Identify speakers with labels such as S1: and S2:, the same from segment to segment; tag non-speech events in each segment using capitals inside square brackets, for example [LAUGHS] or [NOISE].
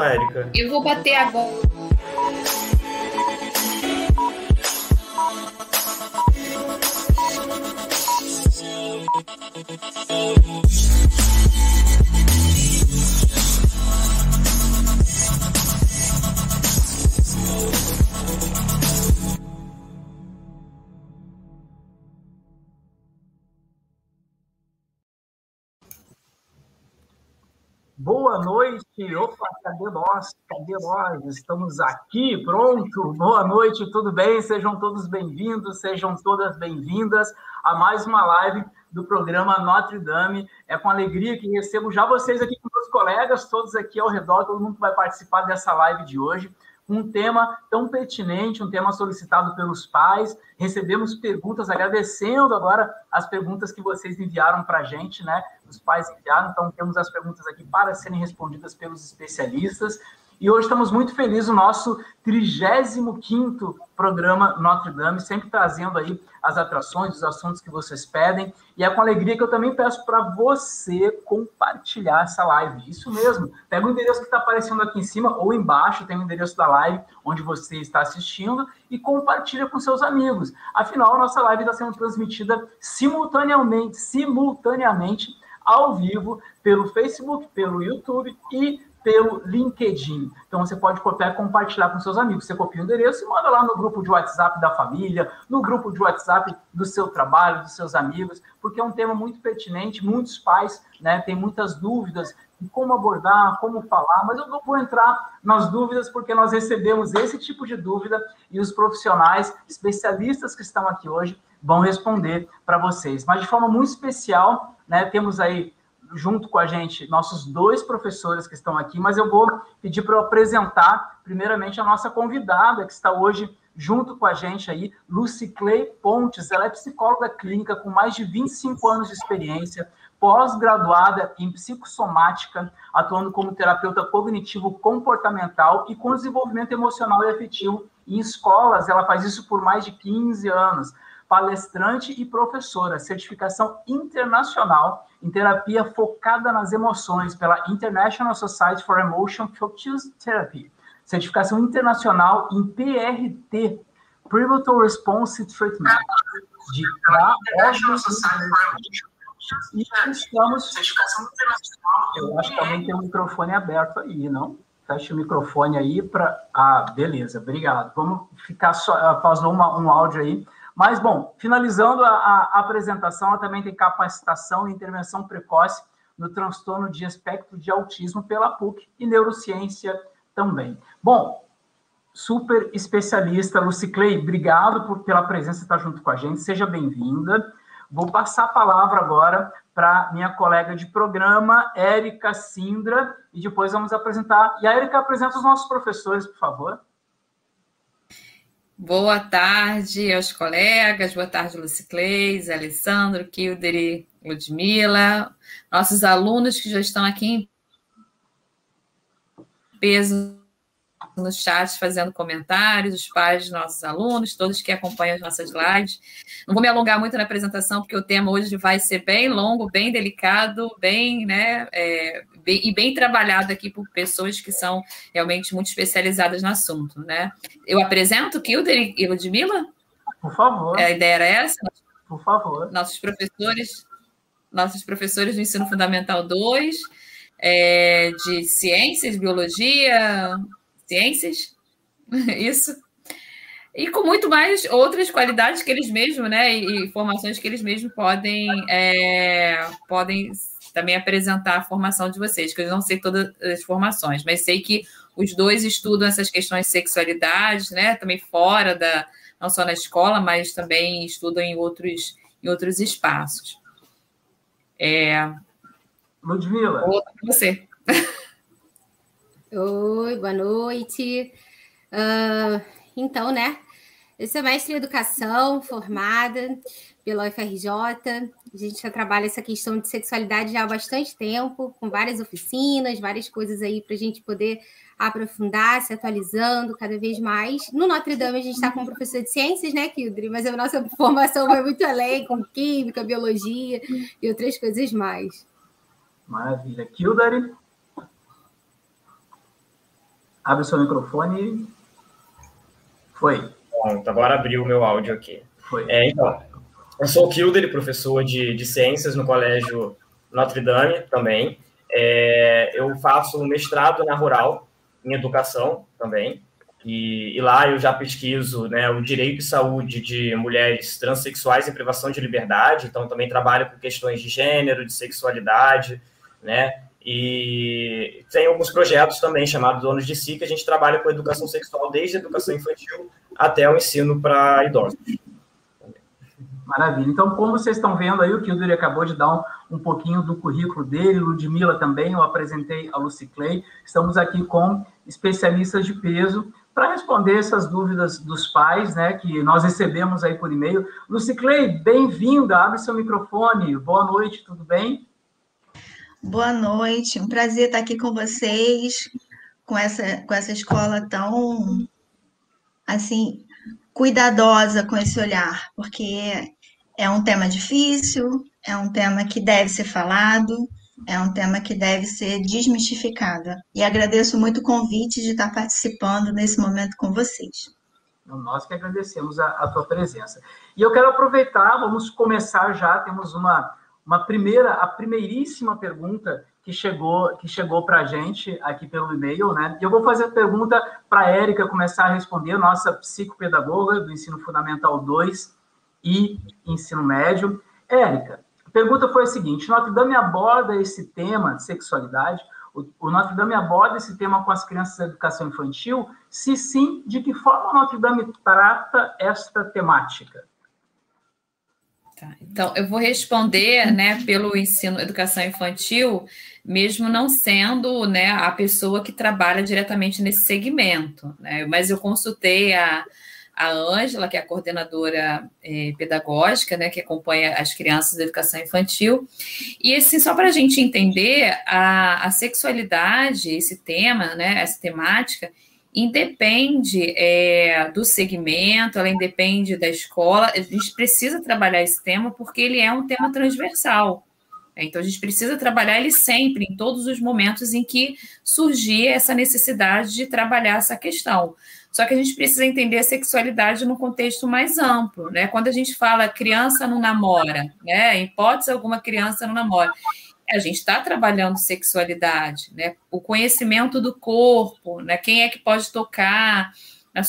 S1: Érica.
S2: Eu vou bater agora.
S3: Boa noite. Cadê nós? Cadê nós? Estamos aqui, pronto. Boa noite, tudo bem? Sejam todos bem-vindos, sejam todas bem-vindas a mais uma live do programa Notre Dame. É com alegria que recebo já vocês aqui com meus colegas, todos aqui ao redor, todo mundo que vai participar dessa live de hoje um tema tão pertinente, um tema solicitado pelos pais. Recebemos perguntas, agradecendo agora as perguntas que vocês enviaram para a gente, né? Os pais enviaram, então temos as perguntas aqui para serem respondidas pelos especialistas. E hoje estamos muito felizes, o nosso 35º programa Notre Dame, sempre trazendo aí as atrações, os assuntos que vocês pedem. E é com alegria que eu também peço para você compartilhar essa live. Isso mesmo. Pega o endereço que está aparecendo aqui em cima ou embaixo, tem o endereço da live onde você está assistindo e compartilha com seus amigos. Afinal, a nossa live está sendo transmitida simultaneamente, simultaneamente ao vivo pelo Facebook, pelo YouTube e pelo LinkedIn. Então você pode copiar e compartilhar com seus amigos. Você copia o endereço e manda lá no grupo de WhatsApp da família, no grupo de WhatsApp do seu trabalho, dos seus amigos, porque é um tema muito pertinente. Muitos pais né, têm muitas dúvidas de como abordar, como falar, mas eu não vou entrar nas dúvidas porque nós recebemos esse tipo de dúvida e os profissionais, especialistas que estão aqui hoje, vão responder para vocês. Mas de forma muito especial, né, temos aí junto com a gente nossos dois professores que estão aqui, mas eu vou pedir para apresentar primeiramente a nossa convidada que está hoje junto com a gente aí, Lucy Clay Pontes. Ela é psicóloga clínica com mais de 25 anos de experiência, pós-graduada em psicossomática, atuando como terapeuta cognitivo comportamental e com desenvolvimento emocional e afetivo em escolas. Ela faz isso por mais de 15 anos palestrante e professora, certificação internacional em terapia focada nas emoções pela International Society for Emotion Focused Therapy, certificação internacional em PRT, Pivotal Response Treatment, de e estamos. Eu acho que também tem um microfone aberto aí, não? Fecha o microfone aí para. Ah, beleza, obrigado. Vamos ficar só. Pausou uma, um áudio aí. Mas, bom, finalizando a, a apresentação, ela também tem capacitação e intervenção precoce no transtorno de espectro de autismo pela PUC e neurociência também. Bom, super especialista, Lucy Clay, obrigado por, pela presença estar junto com a gente, seja bem-vinda. Vou passar a palavra agora para minha colega de programa, Érica Sindra, e depois vamos apresentar. E a Érica apresenta os nossos professores, por favor.
S2: Boa tarde aos colegas, boa tarde, Lucicleis, Alessandro, Kilder e Ludmila, nossos alunos que já estão aqui em peso no chat fazendo comentários, os pais dos nossos alunos, todos que acompanham as nossas lives. Não vou me alongar muito na apresentação, porque o tema hoje vai ser bem longo, bem delicado, bem, né, é, bem, e bem trabalhado aqui por pessoas que são realmente muito especializadas no assunto, né? Eu apresento Kilder e Ludmila?
S3: Por favor.
S2: A ideia era essa?
S3: Por favor.
S2: Nossos professores, nossos professores do Ensino Fundamental 2, é, de Ciências, Biologia, Ciências, [LAUGHS] isso. E com muito mais outras qualidades que eles mesmos, né? E informações que eles mesmos podem, é, podem também apresentar a formação de vocês, que eu não sei todas as formações, mas sei que os dois estudam essas questões de sexualidade, né? Também fora da, não só na escola, mas também estudam em outros, em outros espaços. É...
S3: Ludmila.
S2: você.
S4: Oi, boa noite. Uh, então, né? Eu sou mestre em educação, formada pela UFRJ. A gente já trabalha essa questão de sexualidade já há bastante tempo, com várias oficinas, várias coisas aí para a gente poder aprofundar, se atualizando cada vez mais. No Notre Dame, a gente está com um professor de ciências, né, Kildre? Mas a nossa [LAUGHS] formação vai muito além, com química, biologia e outras coisas mais.
S3: Maravilha. Kildare? Abre o seu microfone. Foi.
S1: Pronto, agora abriu o meu áudio aqui. É, então, eu sou o Kilder, professor de, de ciências no Colégio Notre Dame também. É, eu faço mestrado na Rural, em educação também. E, e, lá eu já pesquiso né, o direito e saúde de mulheres transexuais em privação de liberdade, então também trabalho com questões de gênero, de sexualidade, né? E tem alguns projetos também chamados Donos de Si, que a gente trabalha com educação sexual desde a educação infantil até o ensino para idosos.
S3: Maravilha. Então, como vocês estão vendo aí, o Kilder acabou de dar um, um pouquinho do currículo dele, Ludmilla também, eu apresentei a Lucy Clay. Estamos aqui com especialistas de peso para responder essas dúvidas dos pais, né, que nós recebemos aí por e-mail. Lucy Clay, bem-vinda, abre seu microfone. Boa noite, tudo bem?
S5: Boa noite, um prazer estar aqui com vocês, com essa, com essa escola tão, assim, cuidadosa com esse olhar, porque é um tema difícil, é um tema que deve ser falado, é um tema que deve ser desmistificado. E agradeço muito o convite de estar participando nesse momento com vocês.
S3: Nós que agradecemos a, a tua presença. E eu quero aproveitar, vamos começar já, temos uma uma primeira, a primeiríssima pergunta que chegou, que chegou para a gente aqui pelo e-mail, né? E eu vou fazer a pergunta para a Érica começar a responder, nossa psicopedagoga do ensino fundamental 2 e ensino médio. Érica, a pergunta foi a seguinte: Notre Dame aborda esse tema de sexualidade, o, o Notre Dame aborda esse tema com as crianças da educação infantil? Se sim, de que forma Notre Dame trata esta temática?
S2: Tá. Então, eu vou responder, né, pelo ensino educação infantil, mesmo não sendo, né, a pessoa que trabalha diretamente nesse segmento, né, mas eu consultei a a Ângela, que é a coordenadora é, pedagógica, né, que acompanha as crianças da educação infantil. E assim, só para a gente entender a, a sexualidade, esse tema, né, essa temática, independe é, do segmento, ela independe da escola. A gente precisa trabalhar esse tema porque ele é um tema transversal. Então, a gente precisa trabalhar ele sempre, em todos os momentos em que surgir essa necessidade de trabalhar essa questão. Só que a gente precisa entender a sexualidade no contexto mais amplo, né? Quando a gente fala criança não namora, né? Em hipótese alguma, criança não namora a gente está trabalhando sexualidade, né? O conhecimento do corpo, né? Quem é que pode tocar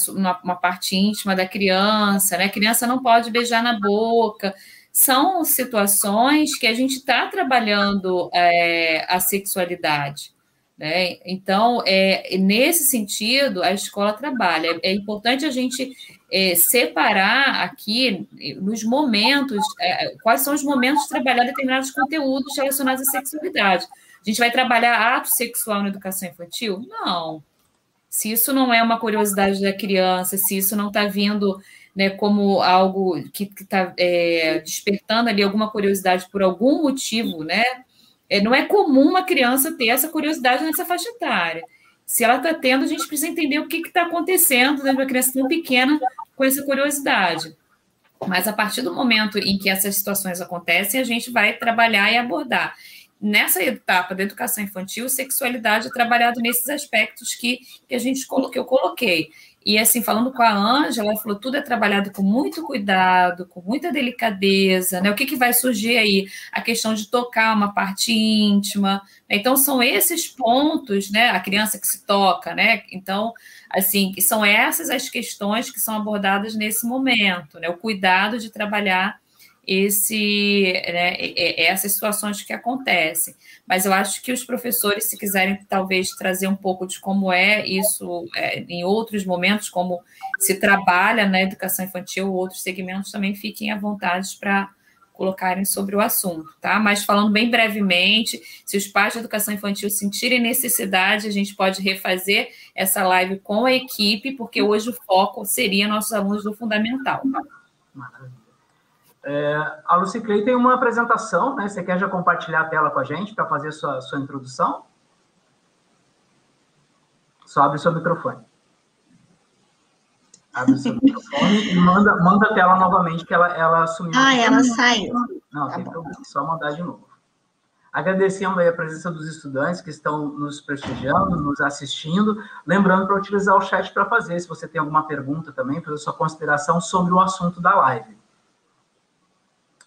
S2: uma, uma parte íntima da criança, né? A criança não pode beijar na boca. São situações que a gente está trabalhando é, a sexualidade. Né? Então, é, nesse sentido, a escola trabalha. É importante a gente é, separar aqui nos momentos, é, quais são os momentos de trabalhar determinados conteúdos relacionados à sexualidade. A gente vai trabalhar ato sexual na educação infantil? Não. Se isso não é uma curiosidade da criança, se isso não está vindo né, como algo que está é, despertando ali alguma curiosidade por algum motivo, né? É, não é comum uma criança ter essa curiosidade nessa faixa etária. Se ela está tendo, a gente precisa entender o que está acontecendo de uma criança tão pequena com essa curiosidade. Mas a partir do momento em que essas situações acontecem, a gente vai trabalhar e abordar. Nessa etapa da educação infantil, sexualidade é trabalhado nesses aspectos que, que a gente que eu coloquei. E assim, falando com a Ângela, ela falou: tudo é trabalhado com muito cuidado, com muita delicadeza, né? O que, que vai surgir aí? A questão de tocar uma parte íntima. Então, são esses pontos, né? A criança que se toca, né? Então, assim, são essas as questões que são abordadas nesse momento, né? O cuidado de trabalhar esse, né, essas situações que acontecem. Mas eu acho que os professores, se quiserem talvez trazer um pouco de como é isso é, em outros momentos, como se trabalha na educação infantil, outros segmentos também fiquem à vontade para colocarem sobre o assunto, tá? Mas falando bem brevemente, se os pais de educação infantil sentirem necessidade, a gente pode refazer essa live com a equipe, porque hoje o foco seria nossos alunos do fundamental.
S3: Maravilha. É, a Lucy Clay tem uma apresentação, né? Você quer já compartilhar a tela com a gente para fazer sua, sua introdução? Só abre seu microfone. Abre seu [LAUGHS] microfone e manda, manda a tela novamente, que ela, ela sumiu.
S5: Ah, ela saiu.
S3: Não, tá tem problema, só mandar de novo. Agradecendo a presença dos estudantes que estão nos prestigiando, nos assistindo. Lembrando para utilizar o chat para fazer, se você tem alguma pergunta também, fazer sua consideração sobre o assunto da live.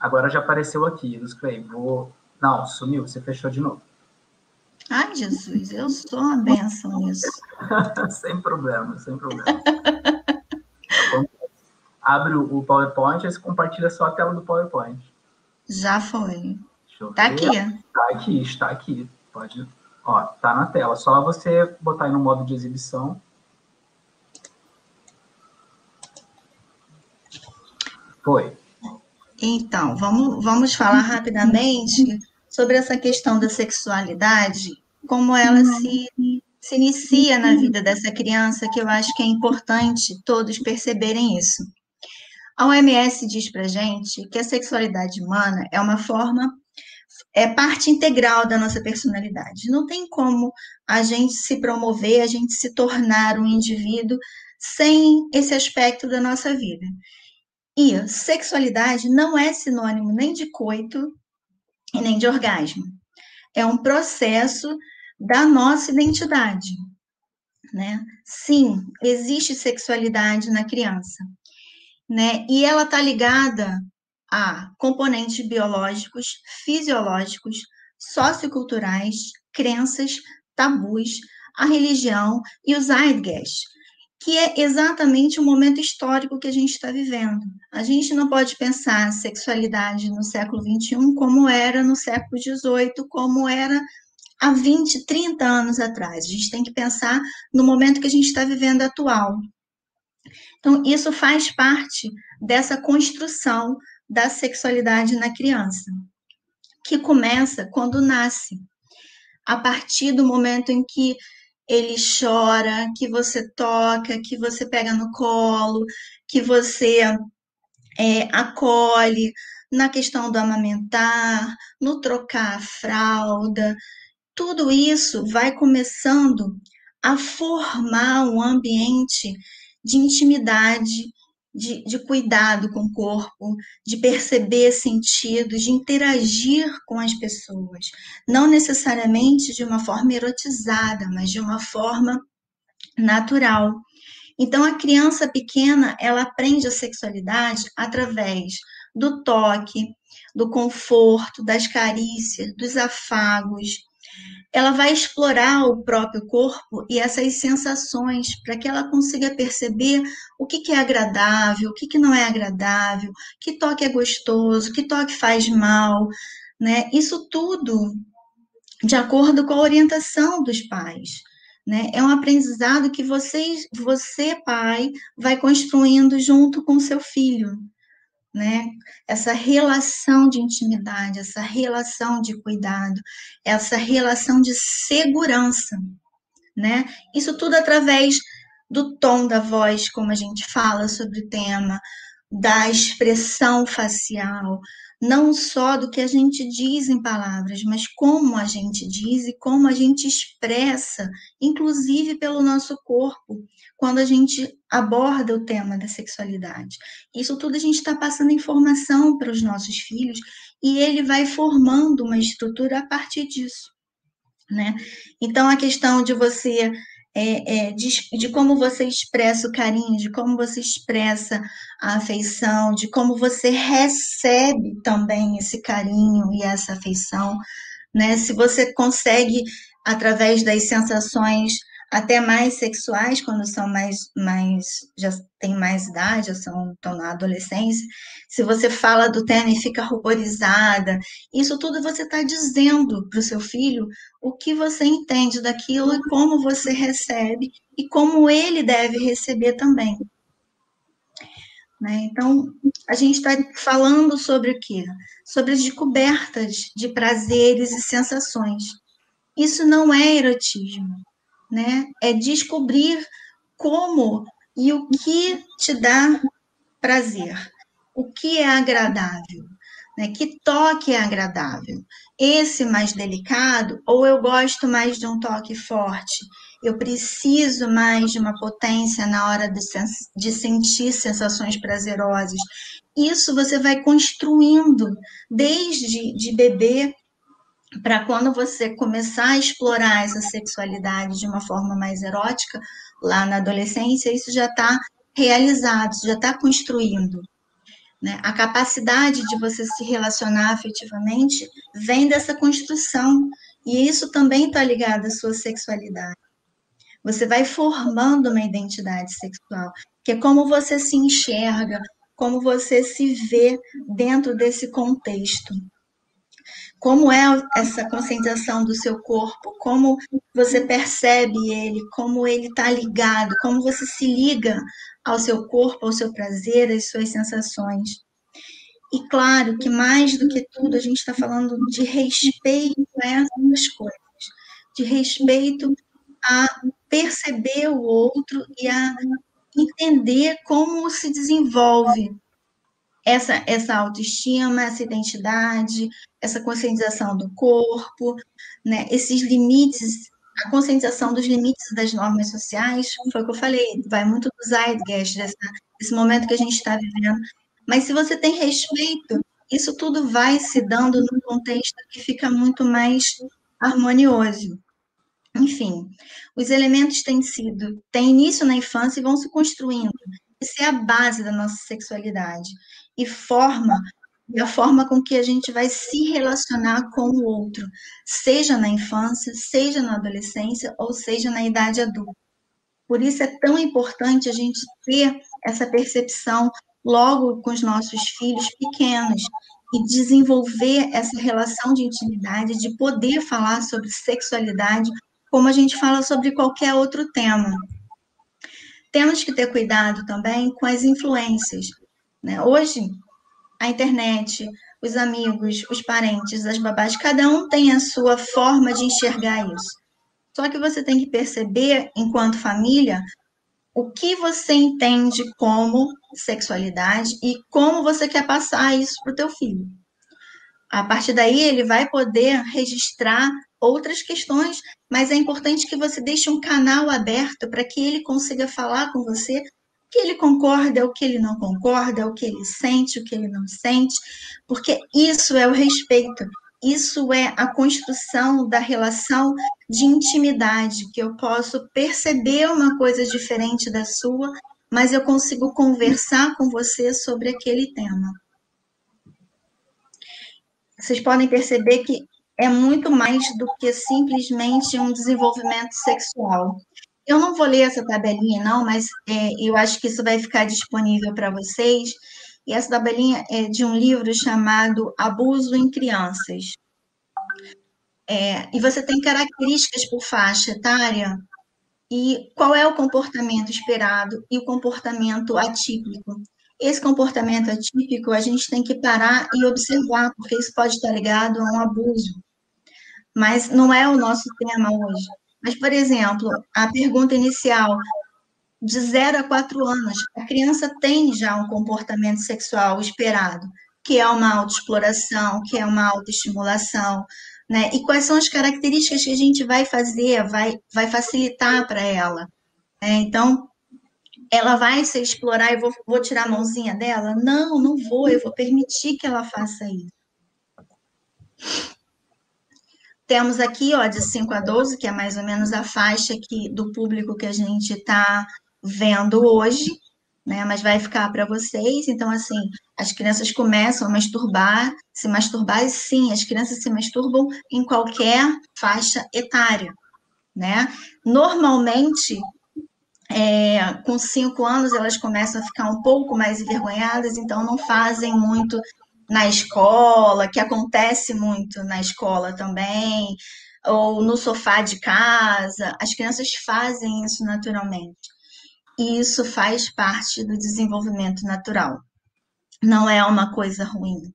S3: Agora já apareceu aqui, Luz Clay. Vou... Não, sumiu, você fechou de novo.
S5: Ai, Jesus, eu sou uma benção nisso. [LAUGHS]
S3: sem problema, sem problema. [LAUGHS] Abre o PowerPoint e compartilha só a tela do PowerPoint.
S5: Já foi. Está aqui.
S3: Está aqui, está aqui. Pode. Ó, tá na tela. Só você botar aí no modo de exibição. Foi.
S5: Então, vamos, vamos falar rapidamente sobre essa questão da sexualidade, como ela se, se inicia na vida dessa criança, que eu acho que é importante todos perceberem isso. A OMS diz para gente que a sexualidade humana é uma forma é parte integral da nossa personalidade. Não tem como a gente se promover, a gente se tornar um indivíduo sem esse aspecto da nossa vida. E sexualidade não é sinônimo nem de coito e nem de orgasmo. É um processo da nossa identidade, né? Sim, existe sexualidade na criança, né? E ela está ligada a componentes biológicos, fisiológicos, socioculturais, crenças, tabus, a religião e o zeitgeist, que é exatamente o momento histórico que a gente está vivendo. A gente não pode pensar a sexualidade no século XXI como era no século XVIII, como era há 20, 30 anos atrás. A gente tem que pensar no momento que a gente está vivendo atual. Então, isso faz parte dessa construção da sexualidade na criança, que começa quando nasce, a partir do momento em que ele chora, que você toca, que você pega no colo, que você é, acolhe, na questão do amamentar, no trocar a fralda, tudo isso vai começando a formar um ambiente de intimidade, de, de cuidado com o corpo, de perceber sentidos, de interagir com as pessoas. Não necessariamente de uma forma erotizada, mas de uma forma natural. Então, a criança pequena, ela aprende a sexualidade através do toque, do conforto, das carícias, dos afagos, ela vai explorar o próprio corpo e essas sensações para que ela consiga perceber o que, que é agradável, o que, que não é agradável, que toque é gostoso, que toque faz mal, né? Isso tudo de acordo com a orientação dos pais. Né? É um aprendizado que vocês, você, pai, vai construindo junto com seu filho né? Essa relação de intimidade, essa relação de cuidado, essa relação de segurança, né? Isso tudo através do tom da voz, como a gente fala sobre o tema, da expressão facial, não só do que a gente diz em palavras, mas como a gente diz e como a gente expressa, inclusive pelo nosso corpo, quando a gente aborda o tema da sexualidade. Isso tudo a gente está passando informação para os nossos filhos e ele vai formando uma estrutura a partir disso. Né? Então, a questão de você é, é, de, de, como você expressa o carinho, de como você expressa a afeição, de como você recebe também esse carinho e essa afeição, né? Se você consegue, através das sensações até mais sexuais, quando são mais, mais já têm mais idade, já são, estão na adolescência, se você fala do e fica ruborizada, isso tudo você está dizendo para o seu filho o que você entende daquilo e como você recebe e como ele deve receber também. Né? Então, a gente está falando sobre o quê? Sobre as descobertas de prazeres e sensações. Isso não é erotismo né? É descobrir como e o que te dá prazer, o que é agradável, né? Que toque é agradável. Esse mais delicado, ou eu gosto mais de um toque forte, eu preciso mais de uma potência na hora de, de sentir sensações prazerosas. Isso você vai construindo desde de bebê para quando você começar a explorar essa sexualidade de uma forma mais erótica, lá na adolescência, isso já está realizado, já está construindo. Né? A capacidade de você se relacionar afetivamente vem dessa construção, e isso também está ligado à sua sexualidade. Você vai formando uma identidade sexual, que é como você se enxerga, como você se vê dentro desse contexto. Como é essa conscientização do seu corpo, como você percebe ele, como ele está ligado, como você se liga ao seu corpo, ao seu prazer, às suas sensações. E claro que mais do que tudo a gente está falando de respeito a essas coisas, de respeito a perceber o outro e a entender como se desenvolve essa, essa autoestima, essa identidade, essa conscientização do corpo, né? esses limites, a conscientização dos limites das normas sociais, foi o que eu falei, vai muito do zeitgeist, dessa, desse momento que a gente está vivendo. Mas se você tem respeito, isso tudo vai se dando num contexto que fica muito mais harmonioso. Enfim, os elementos têm sido, têm início na infância e vão se construindo. Isso é a base da nossa sexualidade e forma e a forma com que a gente vai se relacionar com o outro, seja na infância, seja na adolescência ou seja na idade adulta. Por isso é tão importante a gente ter essa percepção logo com os nossos filhos pequenos e desenvolver essa relação de intimidade, de poder falar sobre sexualidade como a gente fala sobre qualquer outro tema. Temos que ter cuidado também com as influências. Né? Hoje, a internet, os amigos, os parentes, as babás, cada um tem a sua forma de enxergar isso. Só que você tem que perceber, enquanto família, o que você entende como sexualidade e como você quer passar isso para o teu filho. A partir daí, ele vai poder registrar outras questões, mas é importante que você deixe um canal aberto para que ele consiga falar com você que ele concorda, o que ele não concorda, o que ele sente, o que ele não sente, porque isso é o respeito, isso é a construção da relação de intimidade, que eu posso perceber uma coisa diferente da sua, mas eu consigo conversar com você sobre aquele tema. Vocês podem perceber que é muito mais do que simplesmente um desenvolvimento sexual. Eu não vou ler essa tabelinha, não, mas é, eu acho que isso vai ficar disponível para vocês. E essa tabelinha é de um livro chamado Abuso em Crianças. É, e você tem características por faixa etária e qual é o comportamento esperado e o comportamento atípico. Esse comportamento atípico a gente tem que parar e observar, porque isso pode estar ligado a um abuso. Mas não é o nosso tema hoje. Mas, por exemplo, a pergunta inicial, de 0 a 4 anos, a criança tem já um comportamento sexual esperado, que é uma autoexploração, que é uma autoestimulação, né? E quais são as características que a gente vai fazer, vai, vai facilitar para ela. Né? Então, ela vai se explorar e vou, vou tirar a mãozinha dela? Não, não vou, eu vou permitir que ela faça isso. Temos aqui, ó, de 5 a 12, que é mais ou menos a faixa aqui do público que a gente está vendo hoje, né? Mas vai ficar para vocês. Então, assim, as crianças começam a masturbar, se masturbar, e sim, as crianças se masturbam em qualquer faixa etária, né? Normalmente, é, com cinco anos elas começam a ficar um pouco mais envergonhadas, então não fazem muito na escola, que acontece muito na escola também, ou no sofá de casa. As crianças fazem isso naturalmente. E isso faz parte do desenvolvimento natural. Não é uma coisa ruim.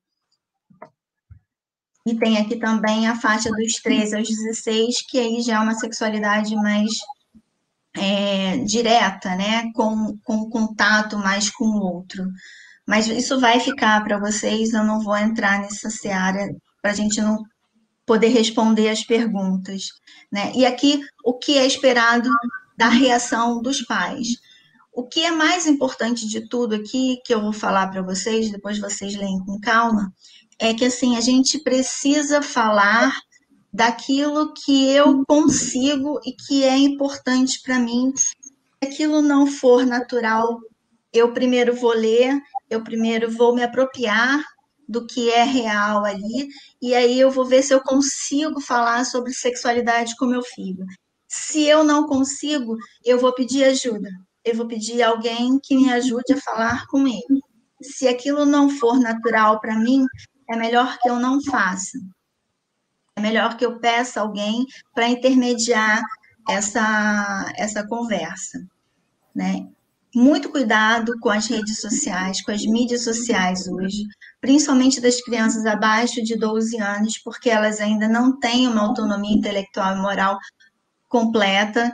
S5: E tem aqui também a faixa dos 13 aos 16, que aí já é uma sexualidade mais é, direta, né? Com, com contato mais com o outro. Mas isso vai ficar para vocês, eu não vou entrar nessa seara para a gente não poder responder as perguntas. Né? E aqui, o que é esperado da reação dos pais? O que é mais importante de tudo aqui, que eu vou falar para vocês, depois vocês leem com calma, é que assim, a gente precisa falar daquilo que eu consigo e que é importante para mim. Se aquilo não for natural, eu primeiro vou ler, eu primeiro vou me apropriar do que é real ali, e aí eu vou ver se eu consigo falar sobre sexualidade com meu filho. Se eu não consigo, eu vou pedir ajuda. Eu vou pedir alguém que me ajude a falar com ele. Se aquilo não for natural para mim, é melhor que eu não faça. É melhor que eu peça alguém para intermediar essa, essa conversa. Né? Muito cuidado com as redes sociais, com as mídias sociais hoje, principalmente das crianças abaixo de 12 anos, porque elas ainda não têm uma autonomia intelectual e moral completa,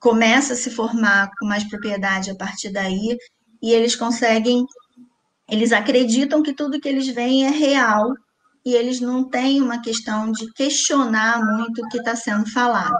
S5: começa a se formar com mais propriedade a partir daí, e eles conseguem, eles acreditam que tudo que eles veem é real, e eles não têm uma questão de questionar muito o que está sendo falado.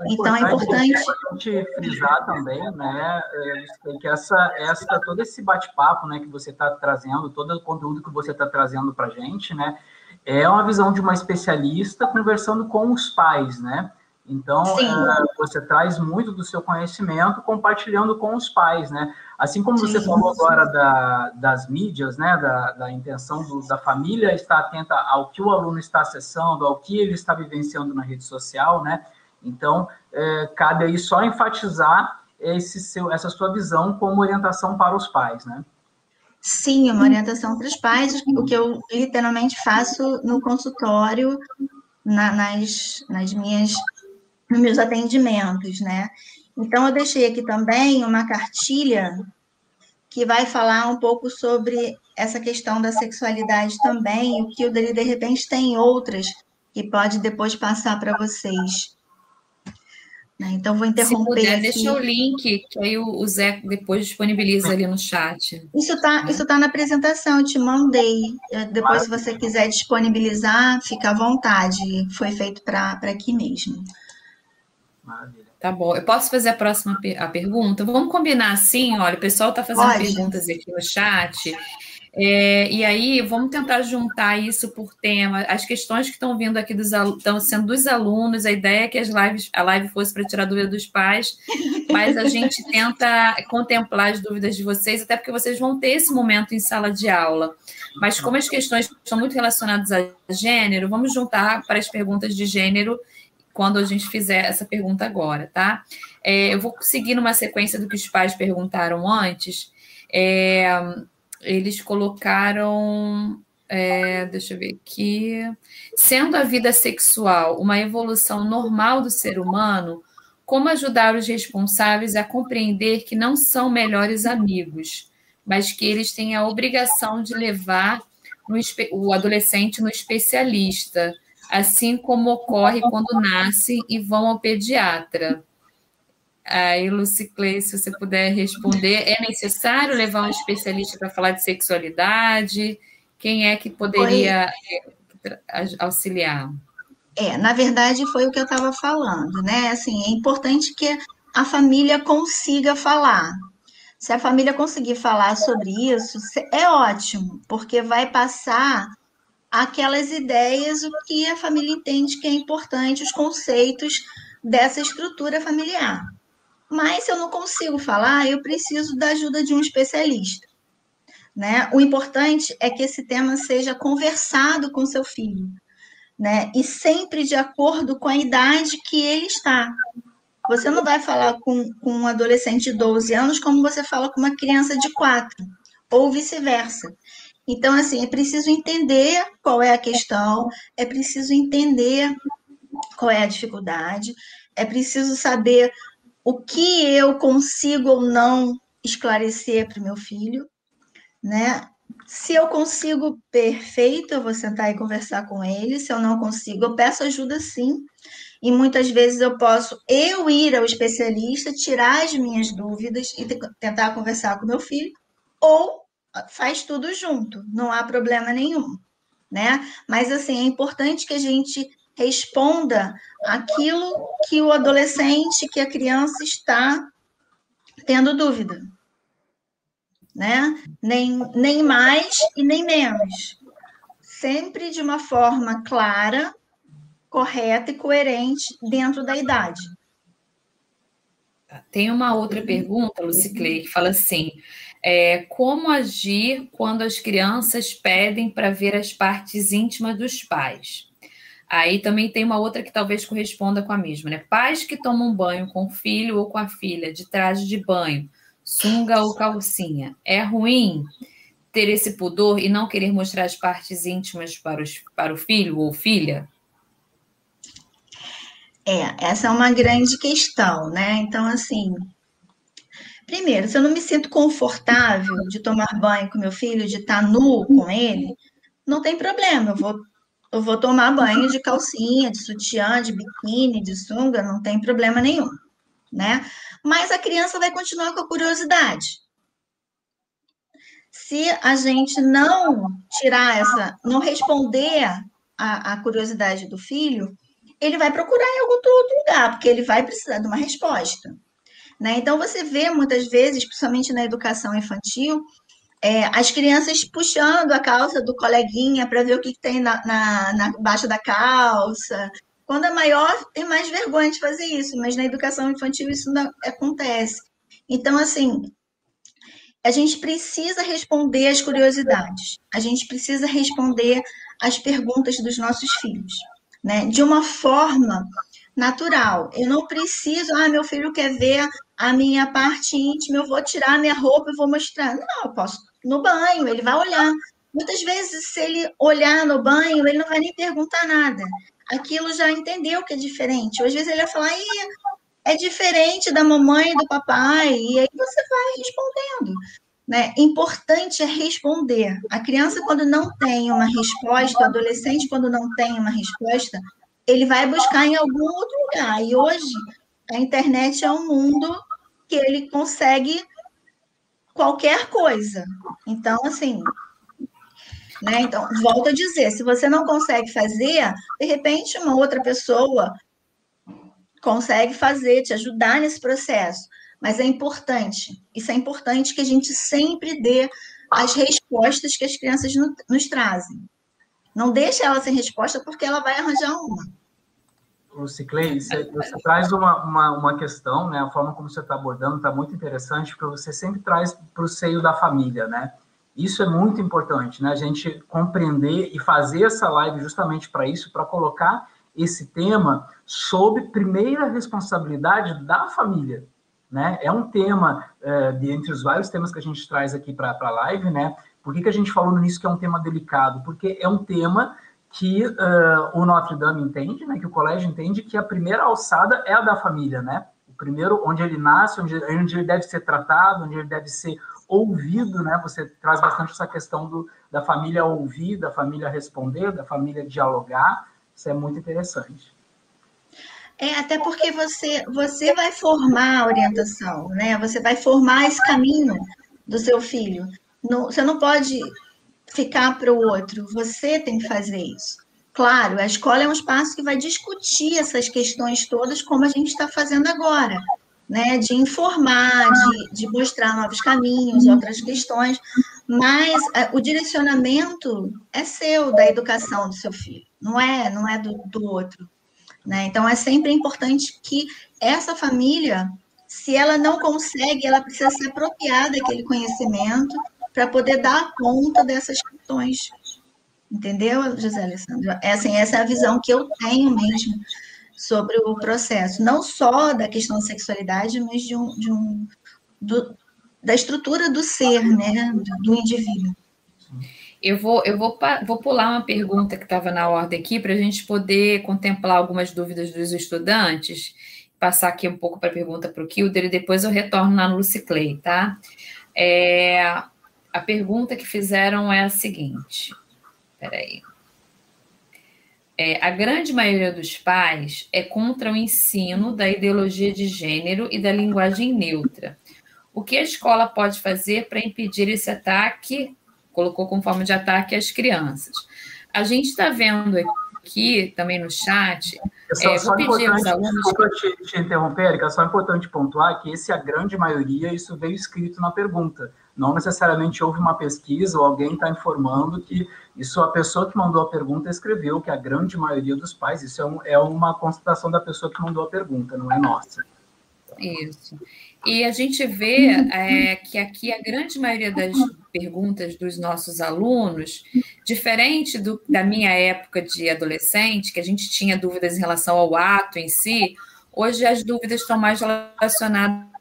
S5: É então é importante, é
S3: importante frisar também, né, é, que essa, essa todo esse bate-papo, né, que você está trazendo, todo o conteúdo que você está trazendo para a gente, né, é uma visão de uma especialista conversando com os pais, né? Então, uh, você traz muito do seu conhecimento compartilhando com os pais, né? Assim como Sim. você falou agora da, das mídias, né? Da, da intenção do, da família estar atenta ao que o aluno está acessando, ao que ele está vivenciando na rede social, né? Então, é, cabe aí só enfatizar seu, essa sua visão como orientação para os pais, né?
S5: Sim, uma orientação para os pais, o que eu literalmente faço no consultório, na, nas, nas minhas nos meus atendimentos, né? Então, eu deixei aqui também uma cartilha que vai falar um pouco sobre essa questão da sexualidade também, o que o Deli, de repente, tem outras que pode depois passar para vocês. Né? Então, vou interromper. Se puder,
S2: aqui. deixa o link, que aí o Zé depois disponibiliza ali no chat.
S5: Isso está né? isso tá na apresentação, eu te mandei. Depois, se você quiser disponibilizar, fica à vontade. Foi feito para aqui mesmo.
S2: Maravilha. Tá bom. Eu posso fazer a próxima a pergunta? Vamos combinar assim, olha, o pessoal está fazendo Pode. perguntas aqui no chat. É, e aí, vamos tentar juntar isso por tema. As questões que estão vindo aqui dos estão sendo dos alunos, a ideia é que as lives, a live fosse para tirar dúvida dos pais, mas a gente [LAUGHS] tenta contemplar as dúvidas de vocês, até porque vocês vão ter esse momento em sala de aula. Mas como as questões estão muito relacionadas a gênero, vamos juntar para as perguntas de gênero quando a gente fizer essa pergunta agora, tá? É, eu vou seguir numa sequência do que os pais perguntaram antes. É, eles colocaram. É, deixa eu ver aqui. Sendo a vida sexual uma evolução normal do ser humano, como ajudar os responsáveis a compreender que não são melhores amigos, mas que eles têm a obrigação de levar no, o adolescente no especialista, assim como ocorre quando nascem e vão ao pediatra. Aí, Luciclei, se você puder responder, é necessário levar um especialista para falar de sexualidade? Quem é que poderia foi... auxiliar?
S5: É, na verdade, foi o que eu estava falando, né? Assim, é importante que a família consiga falar. Se a família conseguir falar sobre isso, é ótimo, porque vai passar aquelas ideias, o que a família entende que é importante, os conceitos dessa estrutura familiar. Mas se eu não consigo falar, eu preciso da ajuda de um especialista. Né? O importante é que esse tema seja conversado com seu filho, né? E sempre de acordo com a idade que ele está. Você não vai falar com, com um adolescente de 12 anos como você fala com uma criança de 4, ou vice-versa. Então, assim, é preciso entender qual é a questão, é preciso entender qual é a dificuldade, é preciso saber o que eu consigo ou não esclarecer para o meu filho, né? Se eu consigo, perfeito, eu vou sentar e conversar com ele. Se eu não consigo, eu peço ajuda sim. E muitas vezes eu posso eu ir ao especialista, tirar as minhas dúvidas e tentar conversar com meu filho, ou faz tudo junto, não há problema nenhum, né? Mas assim, é importante que a gente responda aquilo que o adolescente, que a criança está tendo dúvida, né? Nem, nem mais e nem menos. Sempre de uma forma clara, correta e coerente dentro da idade.
S2: Tem uma outra pergunta, Lucy Clay, que fala assim: é, como agir quando as crianças pedem para ver as partes íntimas dos pais? Aí também tem uma outra que talvez corresponda com a mesma, né? Pais que tomam banho com o filho ou com a filha de traje de banho, sunga ou calcinha. É ruim ter esse pudor e não querer mostrar as partes íntimas para, os, para o filho ou filha?
S5: É, essa é uma grande questão, né? Então, assim, primeiro, se eu não me sinto confortável de tomar banho com meu filho, de estar nu com ele, não tem problema, eu vou eu vou tomar banho de calcinha, de sutiã, de biquíni, de sunga, não tem problema nenhum, né? Mas a criança vai continuar com a curiosidade. Se a gente não tirar essa, não responder a, a curiosidade do filho, ele vai procurar em algum outro lugar, porque ele vai precisar de uma resposta. Né? Então, você vê muitas vezes, principalmente na educação infantil, é, as crianças puxando a calça do coleguinha para ver o que, que tem na, na, na baixa da calça. Quando é maior, tem mais vergonha de fazer isso, mas na educação infantil isso não acontece. Então, assim, a gente precisa responder às curiosidades, a gente precisa responder às perguntas dos nossos filhos, né? De uma forma natural. Eu não preciso, ah, meu filho quer ver a minha parte íntima, eu vou tirar minha roupa e vou mostrar. Não, eu posso no banho, ele vai olhar. Muitas vezes, se ele olhar no banho, ele não vai nem perguntar nada. Aquilo já entendeu que é diferente. Ou às vezes ele vai falar, é diferente da mamãe e do papai, e aí você vai respondendo. Né? Importante é responder. A criança, quando não tem uma resposta, o adolescente, quando não tem uma resposta, ele vai buscar em algum outro lugar. E hoje, a internet é um mundo que ele consegue qualquer coisa. Então, assim, né? Então, volto a dizer, se você não consegue fazer, de repente uma outra pessoa consegue fazer, te ajudar nesse processo. Mas é importante, isso é importante que a gente sempre dê as respostas que as crianças nos trazem. Não deixe ela sem resposta, porque ela vai arranjar uma.
S3: Luciclei, você, você traz uma, uma, uma, questão, né? A forma como você está abordando está muito interessante, porque você sempre traz para o seio da família, né? Isso é muito importante, né? A gente compreender e fazer essa live justamente para isso, para colocar esse tema sob primeira responsabilidade da família, né? É um tema, é, de entre os vários temas que a gente traz aqui para a live, né? Por que, que a gente falou início que é um tema delicado? Porque é um tema que uh, o Notre Dame entende, né, que o colégio entende que a primeira alçada é a da família, né? O primeiro, onde ele nasce, onde, onde ele deve ser tratado, onde ele deve ser ouvido, né? Você traz bastante essa questão do, da família ouvir, da família responder, da família dialogar. Isso é muito interessante.
S5: É, até porque você, você vai formar a orientação, né? Você vai formar esse caminho do seu filho. No, você não pode ficar para o outro, você tem que fazer isso. Claro, a escola é um espaço que vai discutir essas questões todas, como a gente está fazendo agora, né? De informar, de, de mostrar novos caminhos, outras questões, mas é, o direcionamento é seu, da educação do seu filho, não é, não é do, do outro. Né? Então, é sempre importante que essa família, se ela não consegue, ela precisa se apropriar daquele conhecimento para poder dar conta dessas questões. Entendeu, José Alessandro? É, assim, essa é a visão que eu tenho mesmo sobre o processo, não só da questão da sexualidade, mas de um, de um do, da estrutura do ser, né, do, indivíduo.
S2: Eu vou, eu vou, vou pular uma pergunta que estava na ordem aqui para a gente poder contemplar algumas dúvidas dos estudantes, passar aqui um pouco para a pergunta para o Kilder e depois eu retorno na Lucy Clay, tá? É, a pergunta que fizeram é a seguinte: peraí. É, a grande maioria dos pais é contra o ensino da ideologia de gênero e da linguagem neutra. O que a escola pode fazer para impedir esse ataque? Colocou como forma de ataque às crianças. A gente está vendo aqui também no chat.
S3: É só, é, só importante, alunos... Desculpa te, te interromper, Erika, só importante pontuar que esse é a grande maioria, isso veio escrito na pergunta Não necessariamente houve uma pesquisa ou alguém está informando que isso a pessoa que mandou a pergunta escreveu, que a grande maioria dos pais, isso é, um, é uma constatação da pessoa que mandou a pergunta, não é nossa.
S2: Isso. E a gente vê é, que aqui a grande maioria das perguntas dos nossos alunos, diferente do, da minha época de adolescente, que a gente tinha dúvidas em relação ao ato em si, hoje as dúvidas estão mais relacionadas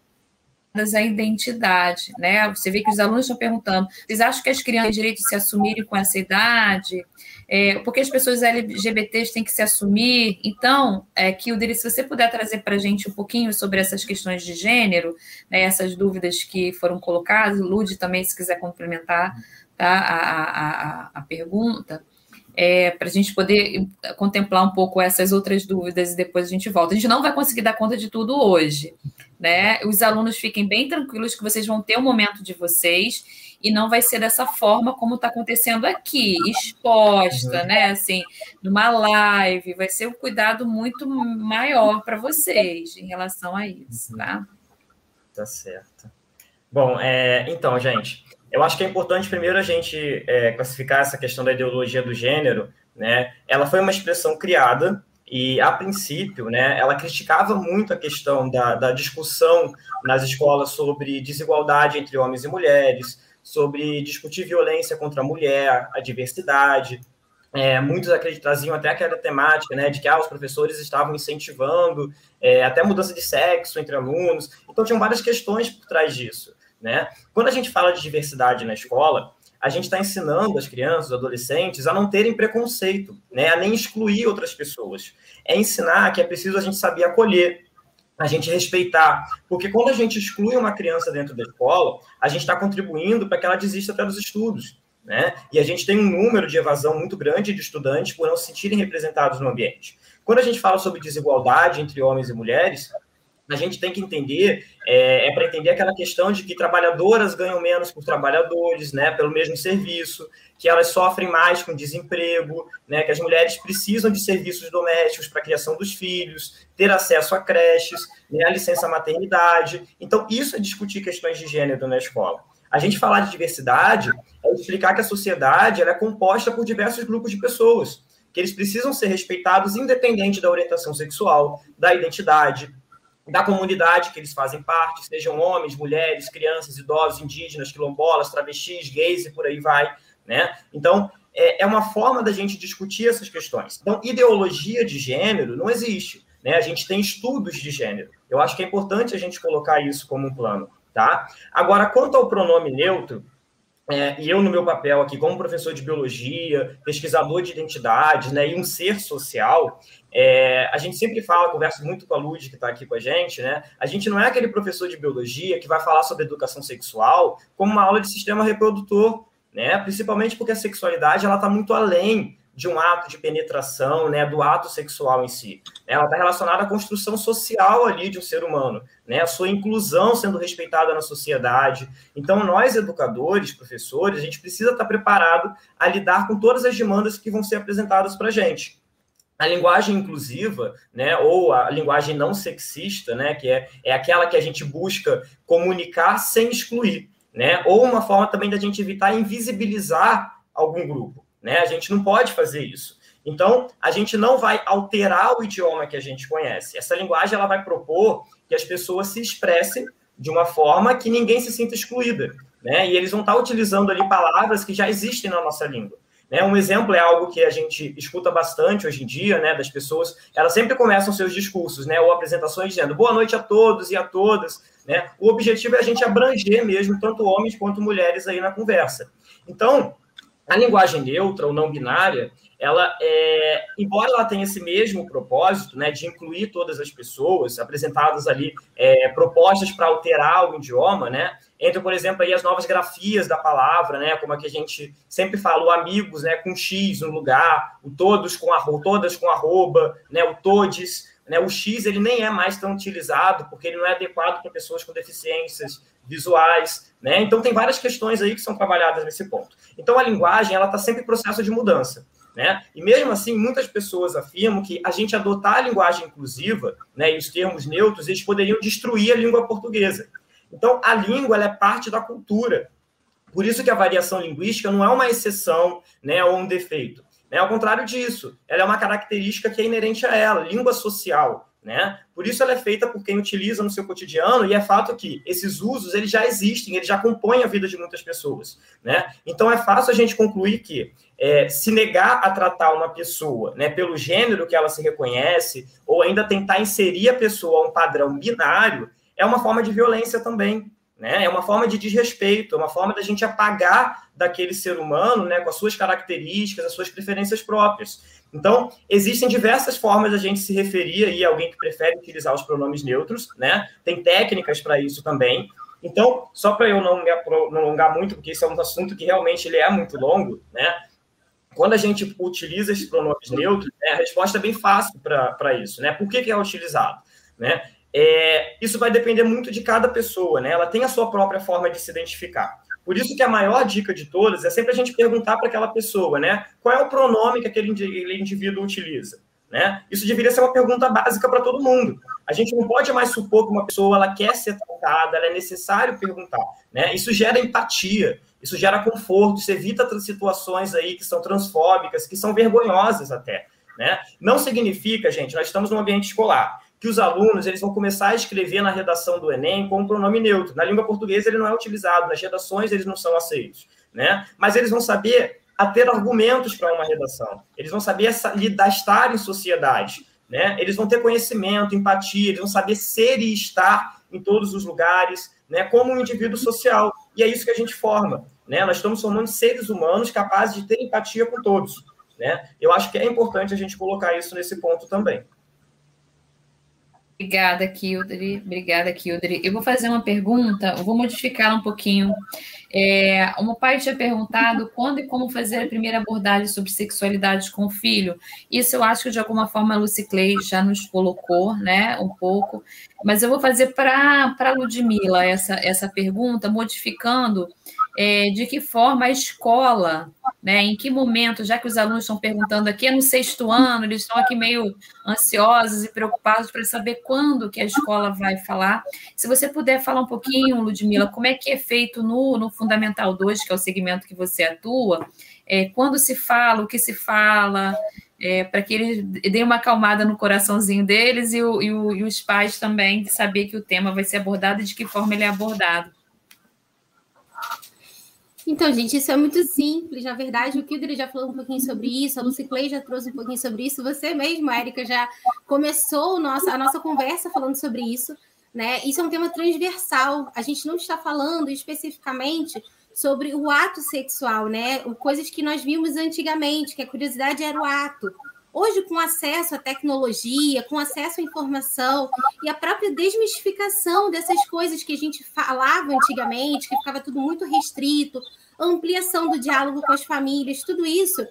S2: à identidade, né? Você vê que os alunos estão perguntando: vocês acham que as crianças têm direito de se assumirem com essa idade? É, porque as pessoas LGBTs têm que se assumir? Então, é, Kildere, se você puder trazer para a gente um pouquinho sobre essas questões de gênero, né, essas dúvidas que foram colocadas, Lude também, se quiser complementar tá, a, a, a pergunta é, para a gente poder contemplar um pouco essas outras dúvidas e depois a gente volta. A gente não vai conseguir dar conta de tudo hoje, né? Os alunos fiquem bem tranquilos que vocês vão ter o um momento de vocês e não vai ser dessa forma como está acontecendo aqui, exposta, uhum. né? Assim, numa live, vai ser um cuidado muito maior para vocês em relação a isso, uhum. tá?
S1: Tá certo. Bom, é, então, gente, eu acho que é importante primeiro a gente é, classificar essa questão da ideologia do gênero, né? Ela foi uma expressão criada e, a princípio, né, ela criticava muito a questão da, da discussão nas escolas sobre desigualdade entre homens e mulheres, sobre discutir violência contra a mulher, a diversidade. É, muitos traziam até aquela temática, né, de que ah, os professores estavam incentivando é, até mudança de sexo entre alunos. Então, tinham várias questões por trás disso. Né? Quando a gente fala de diversidade na escola, a gente está ensinando as crianças, os adolescentes, a não terem preconceito, né? a nem excluir outras pessoas. É ensinar que é preciso a gente saber acolher, a gente respeitar. Porque quando a gente exclui uma criança dentro da escola, a gente está contribuindo para que ela desista até dos estudos. Né? E a gente tem um número de evasão muito grande de estudantes por não se sentirem representados no ambiente. Quando a gente fala sobre desigualdade entre homens e mulheres, a gente tem que entender, é, é para entender aquela questão de que trabalhadoras ganham menos por trabalhadores, né, pelo mesmo serviço, que elas sofrem mais com desemprego, né, que as mulheres precisam de serviços domésticos para a criação dos filhos, ter acesso a creches, né, a licença maternidade. Então, isso é discutir questões de gênero na escola. A gente falar de diversidade é explicar que a sociedade é composta por diversos grupos de pessoas, que eles precisam ser respeitados independente da orientação sexual, da identidade, da comunidade que eles fazem parte, sejam homens, mulheres, crianças, idosos, indígenas, quilombolas, travestis, gays e por aí vai, né? Então, é, é uma forma da gente discutir essas questões. Então, ideologia de gênero não existe, né? A gente tem estudos de gênero. Eu acho que é importante a gente colocar isso como um plano, tá? Agora, quanto ao pronome neutro, é, e eu, no meu papel aqui, como professor de biologia, pesquisador de identidades, né, e um ser social, é, a gente sempre fala, converso muito com a Lud, que está aqui com a gente, né? A gente não é aquele professor de biologia que vai falar sobre educação sexual como uma aula de sistema reprodutor, né? Principalmente porque a sexualidade ela está muito além de um ato de penetração, né, do ato sexual em si. Ela está relacionada à construção social ali de um ser humano, né, a sua inclusão sendo respeitada na sociedade. Então, nós educadores, professores, a gente precisa estar preparado a lidar com todas as demandas que vão ser apresentadas para a gente. A linguagem inclusiva, né, ou a linguagem não sexista, né, que é, é aquela que a gente busca comunicar sem excluir, né, ou uma forma também da gente evitar invisibilizar algum grupo. Né? A gente não pode fazer isso. Então, a gente não vai alterar o idioma que a gente conhece. Essa linguagem ela vai propor que as pessoas se expressem de uma forma que ninguém se sinta excluída. Né? E eles vão estar utilizando ali palavras que já existem na nossa língua. Né? Um exemplo é algo que a gente escuta bastante hoje em dia, né, das pessoas, elas sempre começam seus discursos, né, ou apresentações dizendo boa noite a todos e a todas, né? O objetivo é a gente abranger mesmo tanto homens quanto mulheres aí na conversa. Então, a linguagem neutra ou não binária, ela é, embora ela tenha esse mesmo propósito, né, de incluir todas as pessoas, apresentadas ali é, propostas para alterar o idioma, né, entre, por exemplo, aí as novas grafias da palavra, né, como a que a gente sempre fala, o amigos, né, com x no lugar, o todos com arroba, todas com arroba, né, o todes, né, o x ele nem é mais tão utilizado porque ele não é adequado para pessoas com deficiências visuais, né? Então tem várias questões aí que são trabalhadas nesse ponto. Então a linguagem ela está sempre em processo de mudança, né? E mesmo assim muitas pessoas afirmam que a gente adotar a linguagem inclusiva, né, e os termos neutros eles poderiam destruir a língua portuguesa. Então a língua é parte da cultura, Por isso que a variação linguística não é uma exceção né, ou um defeito. Né? Ao contrário disso, ela é uma característica que é inerente a ela, língua social. Né? Por isso ela é feita por quem utiliza no seu cotidiano e é fato que esses usos eles já existem, eles já compõem a vida de muitas pessoas, né? Então é fácil a gente concluir que é, se negar a tratar uma pessoa, né, pelo gênero que ela se reconhece ou ainda tentar inserir a pessoa a um padrão binário é uma forma de violência também, né? É uma forma de desrespeito, é uma forma da gente apagar daquele ser humano, né, com as suas características, as suas preferências próprias. Então, existem diversas formas da gente se referir aí a alguém que prefere utilizar os pronomes neutros, né? Tem técnicas para isso também. Então, só para eu não me alongar muito, porque esse é um assunto que realmente ele é muito longo, né? Quando a gente utiliza esses pronomes neutros, né, a resposta é bem fácil para isso, né? Por que, que é utilizado, né? É, isso vai depender muito de cada pessoa, né? Ela tem a sua própria forma de se identificar. Por isso que a maior dica de todas é sempre a gente perguntar para aquela pessoa, né? Qual é o pronome que aquele indivíduo utiliza? Né? Isso deveria ser uma pergunta básica para todo mundo. A gente não pode mais supor que uma pessoa ela quer ser tratada, ela é necessário perguntar. Né? Isso gera empatia, isso gera conforto, isso evita situações aí que são transfóbicas, que são vergonhosas até. Né? Não significa, gente, nós estamos num ambiente escolar que os alunos eles vão começar a escrever na redação do Enem com um pronome neutro. Na língua portuguesa ele não é utilizado, nas redações eles não são aceitos, né? Mas eles vão saber a ter argumentos para uma redação. Eles vão saber lidar, estar em sociedade, né? Eles vão ter conhecimento, empatia, eles vão saber ser e estar em todos os lugares, né? Como um indivíduo social. E é isso que a gente forma, né? Nós estamos formando seres humanos capazes de ter empatia com todos, né? Eu acho que é importante a gente colocar isso nesse ponto também.
S2: Obrigada, Kildre. Obrigada, Kildre. Eu vou fazer uma pergunta, vou modificar um pouquinho. É, uma pai tinha perguntado quando e como fazer a primeira abordagem sobre sexualidade com o filho. Isso eu acho que de alguma forma a Lucy Clay já nos colocou, né, um pouco. Mas eu vou fazer para a Ludmilla essa, essa pergunta, modificando é, de que forma a escola, né, em que momento, já que os alunos estão perguntando aqui, é no sexto ano, eles estão aqui meio ansiosos e preocupados para saber quando que a escola vai falar. Se você puder falar um pouquinho, Ludmila, como é que é feito no, no Fundamental 2, que é o segmento que você atua, é, quando se fala, o que se fala, é, para que eles deem uma acalmada no coraçãozinho deles e, o, e, o, e os pais também de saber que o tema vai ser abordado e de que forma ele é abordado.
S4: Então, gente, isso é muito simples. Na verdade, o Kildre já falou um pouquinho sobre isso, a Lucy Clay já trouxe um pouquinho sobre isso. Você mesmo, Érica, já começou nossa, a nossa conversa falando sobre isso. Né? Isso é um tema transversal. A gente não está falando especificamente sobre o ato sexual, né? Coisas que nós vimos antigamente, que a curiosidade era o ato. Hoje, com acesso à tecnologia, com acesso à informação e a própria desmistificação dessas coisas que a gente falava antigamente, que ficava tudo muito restrito, ampliação do diálogo com as famílias, tudo isso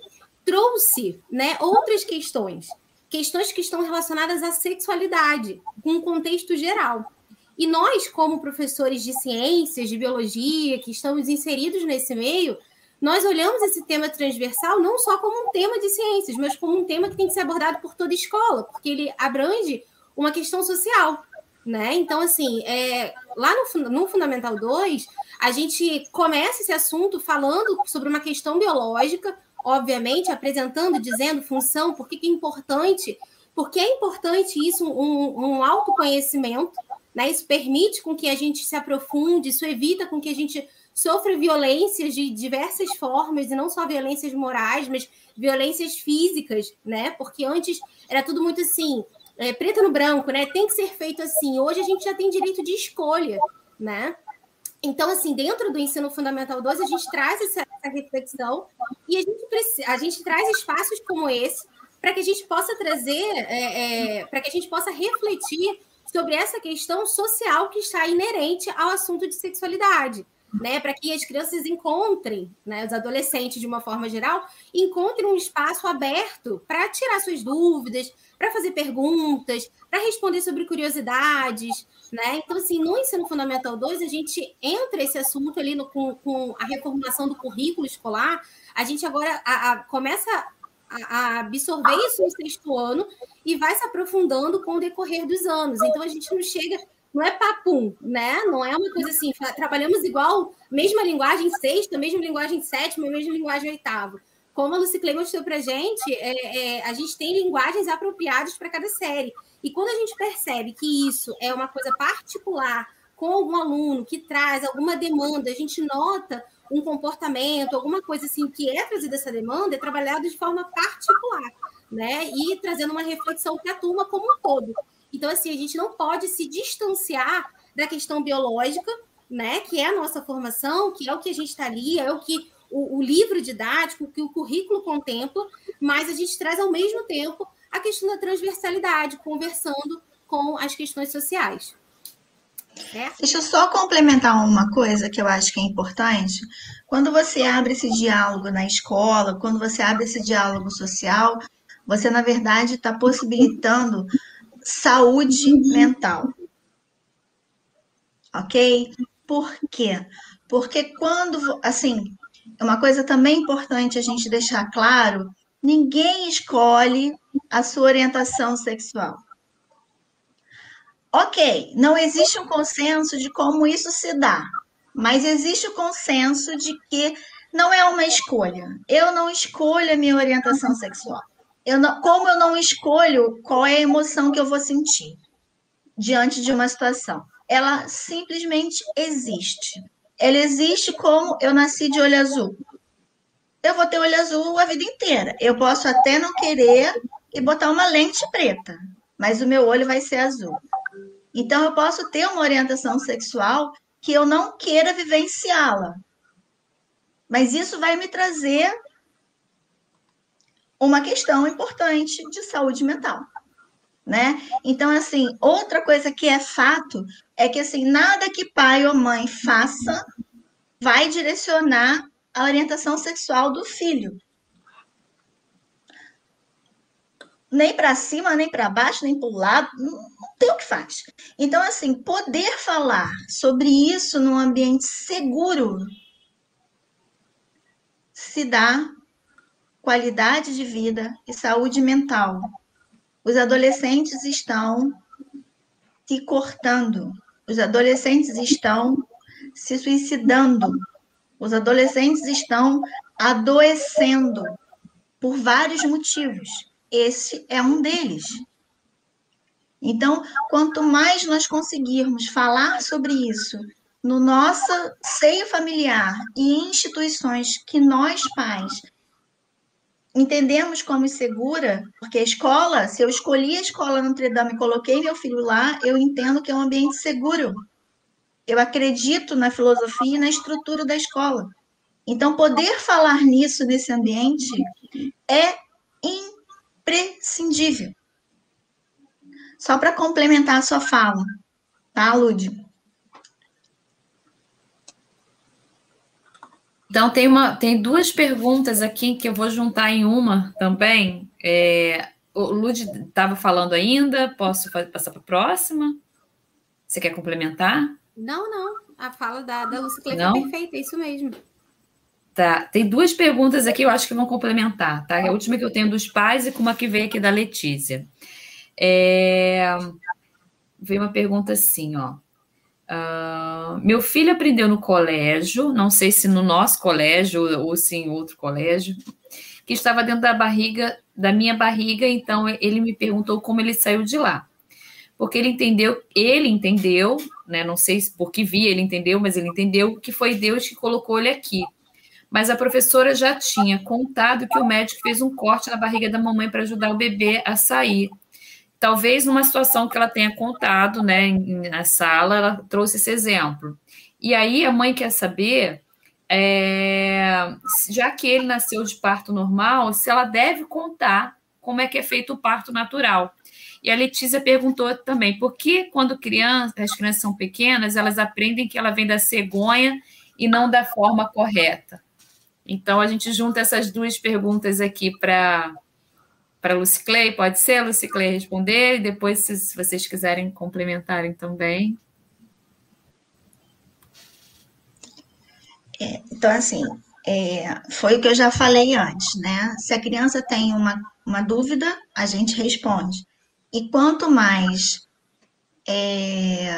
S4: trouxe né, outras questões, questões que estão relacionadas à sexualidade, com um contexto geral. E nós, como professores de ciências, de biologia, que estamos inseridos nesse meio, nós olhamos esse tema transversal não só como um tema de ciências, mas como um tema que tem que ser abordado por toda escola, porque ele abrange uma questão social. Né? Então, assim, é, lá no, no Fundamental 2, a gente começa esse assunto falando sobre uma questão biológica, obviamente, apresentando, dizendo função, por que é importante, porque é importante isso, um, um autoconhecimento, né? Isso permite com que a gente se aprofunde, isso evita com que a gente sofre violências de diversas formas, e não só violências morais, mas violências físicas, né? Porque antes era tudo muito assim, é, preto no branco, né? Tem que ser feito assim. Hoje a gente já tem direito de escolha, né? Então, assim, dentro do ensino fundamental 2, a gente traz essa, reflexão e a gente, a gente traz espaços como esse para que a gente possa trazer, é, é, para que a gente possa refletir sobre essa questão social que está inerente ao assunto de sexualidade né, para que as crianças encontrem, né, os adolescentes de uma forma geral, encontrem um espaço aberto para tirar suas dúvidas, para fazer perguntas, para responder sobre curiosidades, né? Então, assim, no ensino fundamental 2, a gente entra esse assunto ali no, com, com a reformulação do currículo escolar, a gente agora a, a, começa a, a absorver isso no sexto ano e vai se aprofundando com o decorrer dos anos. Então, a gente não chega não é papum, né? Não é uma coisa assim, trabalhamos igual, mesma linguagem sexta, mesma linguagem sétima, mesma linguagem oitava. Como a Lucy Clay mostrou para a gente, é, é, a gente tem linguagens apropriadas para cada série. E quando a gente percebe que isso é uma coisa particular com algum aluno que traz alguma demanda, a gente nota um comportamento, alguma coisa assim que é trazida essa demanda, é trabalhado de forma particular, né? E trazendo uma reflexão para a turma como um todo. Então, assim, a gente não pode se distanciar da questão biológica, né? Que é a nossa formação, que é o que a gente está ali, é o que o, o livro didático, que o currículo contempla, mas a gente traz ao mesmo tempo a questão da transversalidade, conversando com as questões sociais.
S5: É. Deixa eu só complementar uma coisa que eu acho que é importante. Quando você abre esse diálogo na escola, quando você abre esse diálogo social, você, na verdade, está possibilitando saúde mental. Ok? Por quê? Porque quando, assim, uma coisa também importante a gente deixar claro: ninguém escolhe a sua orientação sexual. Ok, não existe um consenso de como isso se dá, mas existe o consenso de que não é uma escolha. Eu não escolho a minha orientação sexual. Eu não, como eu não escolho qual é a emoção que eu vou sentir diante de uma situação, ela simplesmente existe. Ela existe como eu nasci de olho azul. Eu vou ter olho azul a vida inteira. Eu posso até não querer e botar uma lente preta, mas o meu olho vai ser azul. Então, eu posso ter uma orientação sexual que eu não queira vivenciá-la. Mas isso vai me trazer uma questão importante de saúde mental. Né? Então, assim, outra coisa que é fato é que assim, nada que pai ou mãe faça vai direcionar a orientação sexual do filho. nem para cima, nem para baixo, nem para o lado, não, tem o que faz. Então, assim, poder falar sobre isso num ambiente seguro se dá qualidade de vida e saúde mental. Os adolescentes estão se cortando, os adolescentes estão se suicidando, os adolescentes estão adoecendo por vários motivos esse é um deles. Então, quanto mais nós conseguirmos falar sobre isso no nosso seio familiar e instituições que nós, pais, entendemos como segura, porque a escola, se eu escolhi a escola Notre Dame e coloquei meu filho lá, eu entendo que é um ambiente seguro. Eu acredito na filosofia e na estrutura da escola. Então, poder falar nisso nesse ambiente é imprescindível. Só para complementar a sua fala, tá, Lud?
S2: Então, tem, uma, tem duas perguntas aqui que eu vou juntar em uma também. É, o Lud estava falando ainda, posso passar para a próxima? Você quer complementar?
S4: Não, não. A fala da, da Lúcia Cleide é perfeita, é isso mesmo.
S2: Tá, tem duas perguntas aqui, eu acho que vão complementar, tá? A última que eu tenho dos pais e com uma que veio aqui da Letícia. É... Veio uma pergunta assim, ó. Uh, meu filho aprendeu no colégio, não sei se no nosso colégio ou se em outro colégio, que estava dentro da barriga, da minha barriga, então ele me perguntou como ele saiu de lá. Porque ele entendeu, ele entendeu, né? Não sei por que via ele entendeu, mas ele entendeu que foi Deus que colocou ele aqui mas a professora já tinha contado que o médico fez um corte na barriga da mamãe para ajudar o bebê a sair. Talvez numa situação que ela tenha contado, né, na sala, ela trouxe esse exemplo. E aí a mãe quer saber, é, já que ele nasceu de parto normal, se ela deve contar como é que é feito o parto natural. E a Letícia perguntou também, por que quando criança, as crianças são pequenas, elas aprendem que ela vem da cegonha e não da forma correta? Então, a gente junta essas duas perguntas aqui para para Lucy Clay, pode ser, Lucy Clay responder, e depois, se, se vocês quiserem complementarem também.
S5: É, então, assim, é, foi o que eu já falei antes, né? Se a criança tem uma, uma dúvida, a gente responde. E quanto mais é,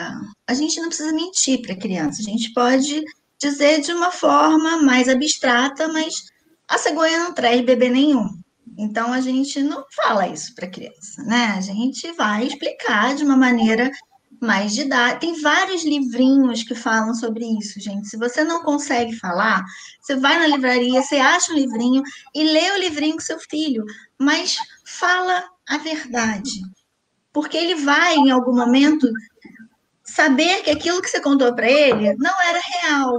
S5: a gente não precisa mentir para a criança, a gente pode dizer de uma forma mais abstrata, mas a cegonha não traz bebê nenhum. Então a gente não fala isso para criança, né? A gente vai explicar de uma maneira mais didática. Tem vários livrinhos que falam sobre isso, gente. Se você não consegue falar, você vai na livraria, você acha um livrinho e lê o livrinho com seu filho, mas fala a verdade. Porque ele vai, em algum momento, saber que aquilo que você contou para ele não era real.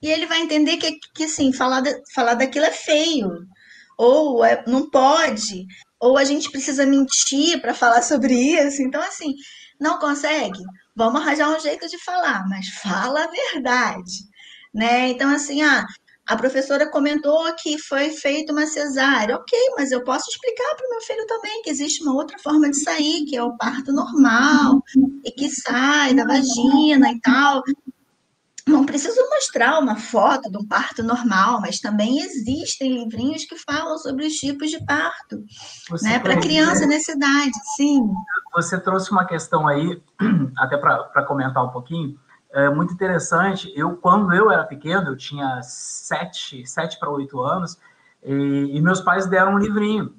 S5: E ele vai entender que, que assim, falar, de, falar daquilo é feio ou é, não pode, ou a gente precisa mentir para falar sobre isso. Então, assim, não consegue? Vamos arranjar um jeito de falar, mas fala a verdade, né? Então, assim, ah, a professora comentou que foi feita uma cesárea. Ok, mas eu posso explicar para o meu filho também que existe uma outra forma de sair, que é o parto normal, e que sai da vagina e tal não preciso mostrar uma foto de um parto normal, mas também existem livrinhos que falam sobre os tipos de parto, Você né, para criança nessa idade, sim.
S3: Você trouxe uma questão aí, [CLEARS THROAT] até para comentar um pouquinho, é muito interessante. Eu, quando eu era pequeno, eu tinha sete, sete para oito anos, e, e meus pais deram um livrinho.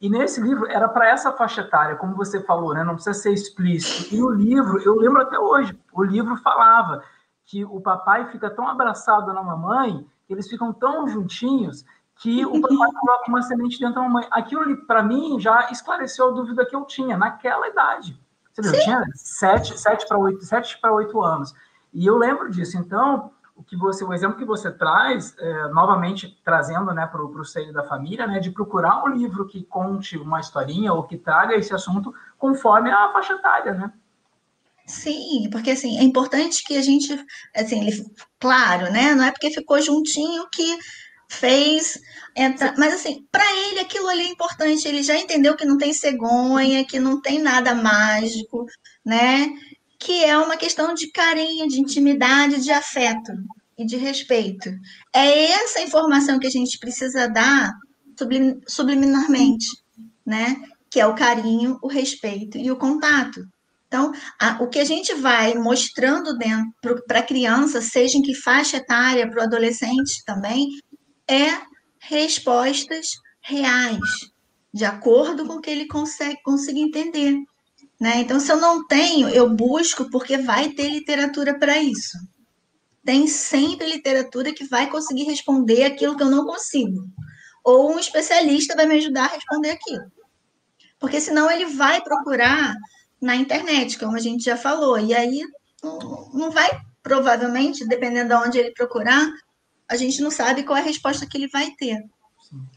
S3: E nesse livro era para essa faixa etária, como você falou, né? Não precisa ser explícito. E o livro, eu lembro até hoje, o livro falava que o papai fica tão abraçado na mamãe, eles ficam tão juntinhos, que o [LAUGHS] papai coloca uma semente dentro da mamãe. Aquilo, para mim, já esclareceu a dúvida que eu tinha naquela idade. Você viu, eu tinha sete, sete para oito, sete para oito anos. E eu lembro disso. Então, o que você, o exemplo que você traz, é, novamente trazendo né, para o seio da família, né, de procurar um livro que conte uma historinha ou que traga esse assunto conforme a faixa etária, né?
S5: Sim, porque assim, é importante que a gente, assim, ele, claro, né? Não é porque ficou juntinho que fez entra, mas assim, para ele aquilo ali é importante, ele já entendeu que não tem cegonha, que não tem nada mágico, né? Que é uma questão de carinho, de intimidade, de afeto e de respeito. É essa informação que a gente precisa dar sublim, subliminarmente, né? Que é o carinho, o respeito e o contato. Então, a, o que a gente vai mostrando para a criança, seja em que faixa etária, para o adolescente também, é respostas reais, de acordo com o que ele consegue conseguir entender. Né? Então, se eu não tenho, eu busco, porque vai ter literatura para isso. Tem sempre literatura que vai conseguir responder aquilo que eu não consigo. Ou um especialista vai me ajudar a responder aquilo. Porque senão ele vai procurar na internet, como a gente já falou. E aí não vai, provavelmente, dependendo de onde ele procurar, a gente não sabe qual é a resposta que ele vai ter.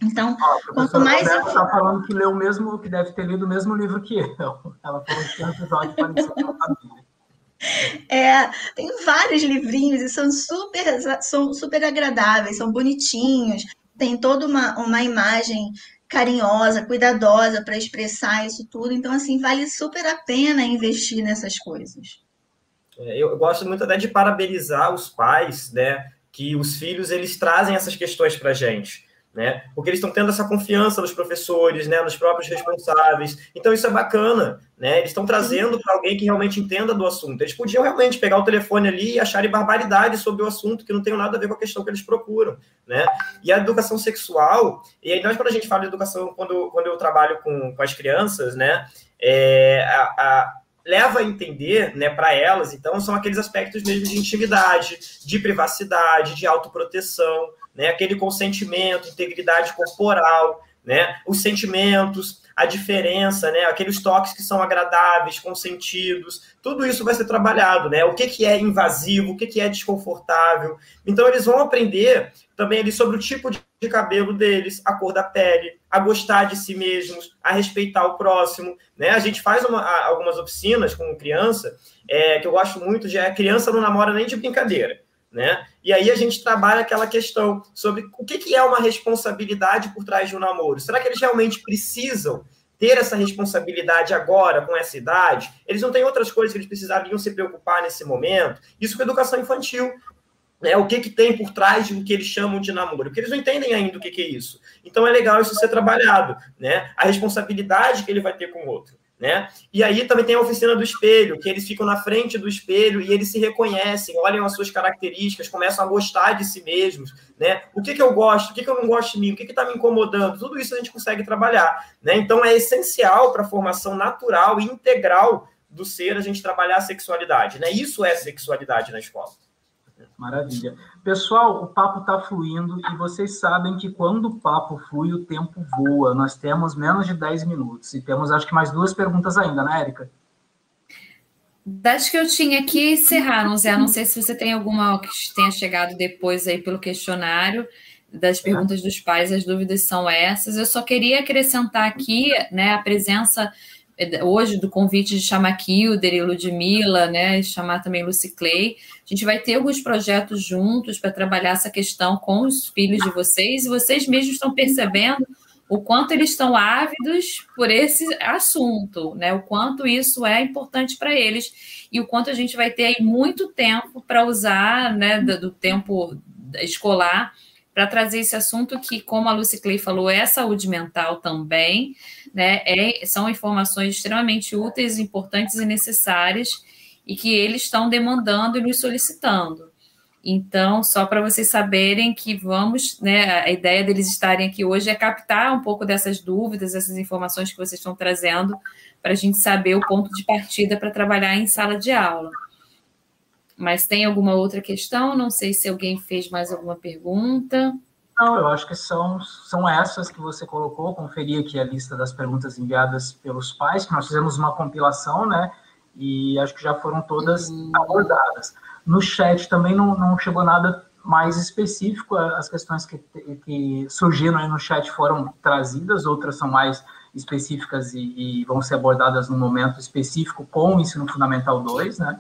S5: Então, ah, quanto mais.
S3: Ela está falando que leu o mesmo, que deve ter lido o mesmo livro que eu. Ela falou que tem um episódio parecido com a família.
S5: É, tem vários livrinhos e são super, são super agradáveis, são bonitinhos, tem toda uma, uma imagem carinhosa, cuidadosa para expressar isso tudo. Então, assim, vale super a pena investir nessas coisas.
S1: É, eu gosto muito até de parabenizar os pais, né? Que os filhos eles trazem essas questões para a gente né? Porque eles estão tendo essa confiança nos professores, né? Nos próprios responsáveis. Então isso é bacana, né? Eles estão trazendo para alguém que realmente entenda do assunto. Eles podiam realmente pegar o telefone ali e acharem barbaridade sobre o assunto que não tem nada a ver com a questão que eles procuram, né? E a educação sexual, e aí nós quando a gente fala de educação, quando, quando eu trabalho com, com as crianças, né? É, a, a leva a entender, né, para elas, então, são aqueles aspectos mesmo de intimidade, de privacidade, de autoproteção, né? Aquele consentimento, integridade corporal, né? Os sentimentos, a diferença, né? Aqueles toques que são agradáveis, consentidos, tudo isso vai ser trabalhado, né? O que, que é invasivo, o que, que é desconfortável. Então, eles vão aprender também ali sobre o tipo de cabelo deles, a cor da pele, a gostar de si mesmos, a respeitar o próximo, né? A gente faz uma, algumas oficinas com criança, é, que eu gosto muito, já é criança não namora nem de brincadeira né? E aí a gente trabalha aquela questão sobre o que, é uma responsabilidade por trás de um namoro. Será que eles realmente precisam ter essa responsabilidade agora, com essa idade? Eles não têm outras coisas que eles precisariam se preocupar nesse momento? Isso com educação infantil. Né? O que, que tem por trás do que eles chamam de namoro? Porque eles não entendem ainda o que, que é isso. Então é legal isso ser trabalhado, né? A responsabilidade que ele vai ter com o outro. Né? E aí também tem a oficina do espelho, que eles ficam na frente do espelho e eles se reconhecem, olham as suas características, começam a gostar de si mesmos, né? O que, que eu gosto, o que, que eu não gosto de mim, o que está me incomodando, tudo isso a gente consegue trabalhar, né? Então é essencial para a formação natural e integral do ser a gente trabalhar a sexualidade, né? Isso é sexualidade na escola.
S3: Maravilha. Pessoal, o papo está fluindo e vocês sabem que quando o papo flui, o tempo voa. Nós temos menos de 10 minutos e temos, acho que, mais duas perguntas ainda, né, Érica?
S2: Das que eu tinha aqui, encerraram, Zé. Não sei se você tem alguma que tenha chegado depois aí pelo questionário das perguntas dos pais, as dúvidas são essas. Eu só queria acrescentar aqui né, a presença hoje do convite de chamar Kilder e Ludmilla, né, e chamar também Lucy Clay. A gente vai ter alguns projetos juntos para trabalhar essa questão com os filhos de vocês, e vocês mesmos estão percebendo o quanto eles estão ávidos por esse assunto, né? O quanto isso é importante para eles e o quanto a gente vai ter aí muito tempo para usar, né, do tempo escolar para trazer esse assunto que, como a Lucy Clay falou, é saúde mental também, né? É, são informações extremamente úteis, importantes e necessárias e que eles estão demandando e nos solicitando. Então, só para vocês saberem que vamos, né, a ideia deles estarem aqui hoje é captar um pouco dessas dúvidas, essas informações que vocês estão trazendo, para a gente saber o ponto de partida para trabalhar em sala de aula. Mas tem alguma outra questão? Não sei se alguém fez mais alguma pergunta.
S3: Não, eu acho que são, são essas que você colocou. Conferi aqui a lista das perguntas enviadas pelos pais, que nós fizemos uma compilação, né? E acho que já foram todas uhum. abordadas. No chat também não, não chegou nada mais específico. As questões que, que surgiram aí no chat foram trazidas, outras são mais específicas e, e vão ser abordadas no momento específico com o ensino fundamental 2, né?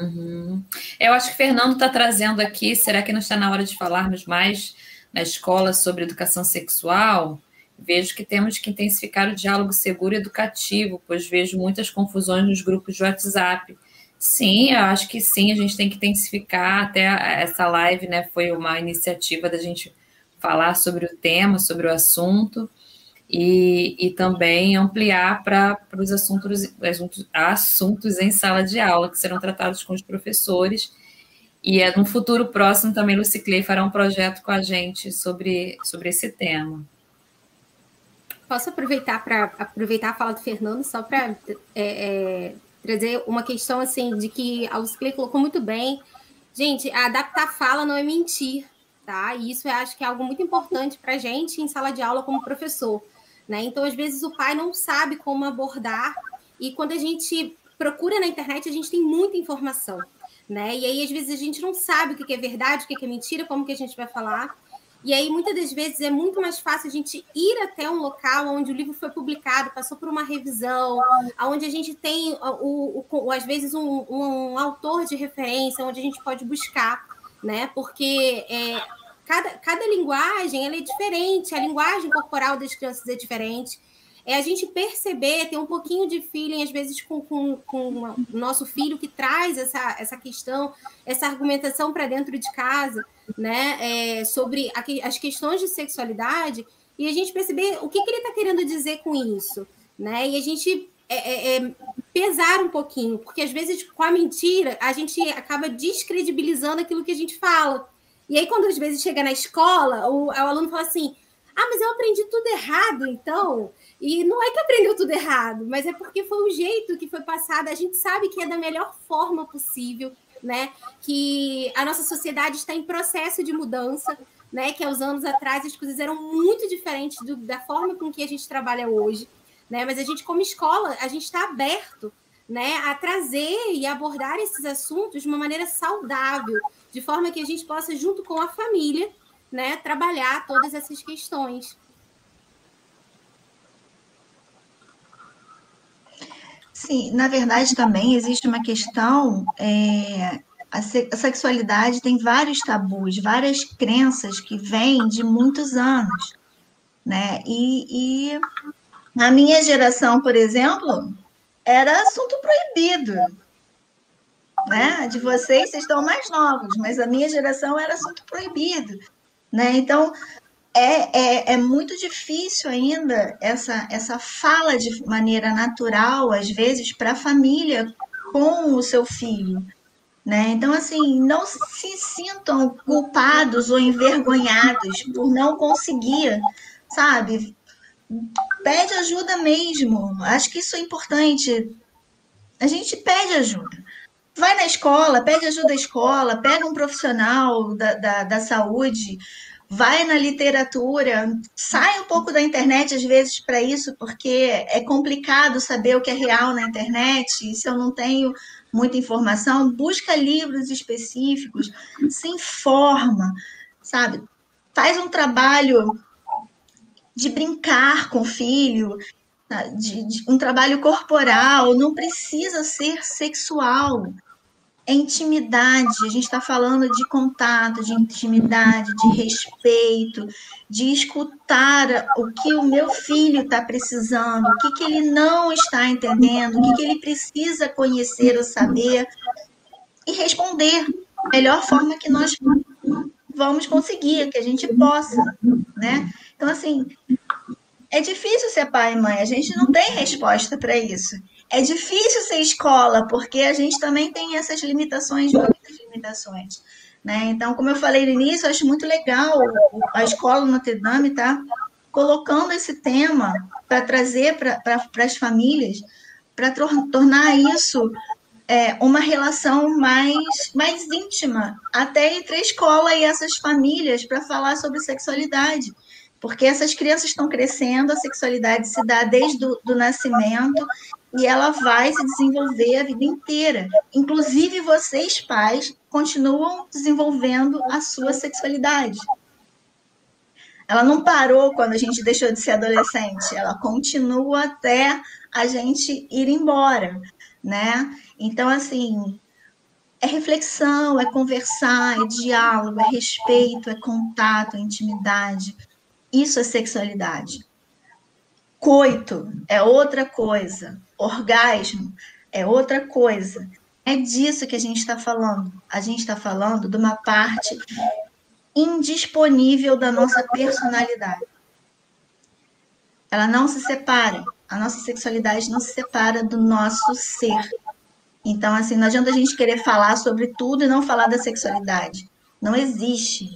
S2: Uhum. Eu acho que o Fernando está trazendo aqui. Será que não está na hora de falarmos mais na escola sobre educação sexual? Vejo que temos que intensificar o diálogo seguro e educativo, pois vejo muitas confusões nos grupos de WhatsApp. Sim, eu acho que sim, a gente tem que intensificar. Até essa live né, foi uma iniciativa da gente falar sobre o tema, sobre o assunto e, e também ampliar para os assuntos, assuntos, em sala de aula, que serão tratados com os professores. E é no futuro próximo também Lucy Clay fará um projeto com a gente sobre, sobre esse tema.
S4: Posso aproveitar para aproveitar a fala do Fernando só para é, é, trazer uma questão assim de que a Lucy Clay colocou muito bem. Gente, adaptar a fala não é mentir, tá? E isso eu acho que é algo muito importante para a gente em sala de aula como professor. Né? Então, às vezes, o pai não sabe como abordar, e quando a gente procura na internet, a gente tem muita informação. Né? E aí, às vezes, a gente não sabe o que é verdade, o que é mentira, como que a gente vai falar. E aí, muitas das vezes, é muito mais fácil a gente ir até um local onde o livro foi publicado, passou por uma revisão, onde a gente tem, o, o, às vezes, um, um, autor de referência, onde a gente pode buscar, né? Porque é, cada, cada linguagem é diferente, a linguagem corporal das crianças é diferente. É a gente perceber, ter um pouquinho de feeling, às vezes, com, com, com o nosso filho que traz essa, essa questão, essa argumentação para dentro de casa, né? É, sobre a, as questões de sexualidade, e a gente perceber o que, que ele está querendo dizer com isso, né? E a gente é, é, é, pesar um pouquinho, porque às vezes com a mentira a gente acaba descredibilizando aquilo que a gente fala. E aí, quando às vezes chega na escola, o, o aluno fala assim: ah, mas eu aprendi tudo errado, então. E não é que aprendeu tudo errado, mas é porque foi o jeito que foi passado. A gente sabe que é da melhor forma possível, né? Que a nossa sociedade está em processo de mudança, né? Que há uns anos atrás as coisas eram muito diferentes do, da forma com que a gente trabalha hoje, né? Mas a gente, como escola, a gente está aberto, né? A trazer e abordar esses assuntos de uma maneira saudável, de forma que a gente possa, junto com a família, né, trabalhar todas essas questões.
S5: Sim, na verdade também existe uma questão. É, a, se, a sexualidade tem vários tabus, várias crenças que vêm de muitos anos, né? E, e na minha geração, por exemplo, era assunto proibido né? De vocês, vocês estão mais novos, mas a minha geração era assunto proibido, né? Então, é, é, é muito difícil ainda essa, essa fala de maneira natural, às vezes, para a família com o seu filho. Né? Então, assim, não se sintam culpados ou envergonhados por não conseguir, sabe? Pede ajuda mesmo. Acho que isso é importante. A gente pede ajuda. Vai na escola, pede ajuda à escola, pega um profissional da, da, da saúde, vai na literatura, sai um pouco da internet às vezes para isso, porque é complicado saber o que é real na internet. Se eu não tenho muita informação, busca livros específicos, se informa, sabe? Faz um trabalho de brincar com o filho, de, de, um trabalho corporal, não precisa ser sexual é intimidade, a gente está falando de contato, de intimidade, de respeito, de escutar o que o meu filho está precisando, o que, que ele não está entendendo, o que, que ele precisa conhecer ou saber, e responder da melhor forma que nós vamos conseguir, que a gente possa, né? Então, assim, é difícil ser pai e mãe, a gente não tem resposta para isso. É difícil ser escola, porque a gente também tem essas limitações, muitas limitações. Né? Então, como eu falei no início, acho muito legal a escola Notre Dame tá colocando esse tema para trazer para as famílias, para tornar isso é, uma relação mais, mais íntima, até entre a escola e essas famílias, para falar sobre sexualidade. Porque essas crianças estão crescendo, a sexualidade se dá desde o do nascimento e ela vai se desenvolver a vida inteira. Inclusive, vocês, pais, continuam desenvolvendo a sua sexualidade. Ela não parou quando a gente deixou de ser adolescente, ela continua até a gente ir embora, né? Então, assim, é reflexão, é conversar, é diálogo, é respeito, é contato, é intimidade. Isso é sexualidade. Coito é outra coisa. Orgasmo é outra coisa. É disso que a gente está falando. A gente está falando de uma parte indisponível da nossa personalidade. Ela não se separa. A nossa sexualidade não se separa do nosso ser. Então, assim, não adianta a gente querer falar sobre tudo e não falar da sexualidade. Não existe.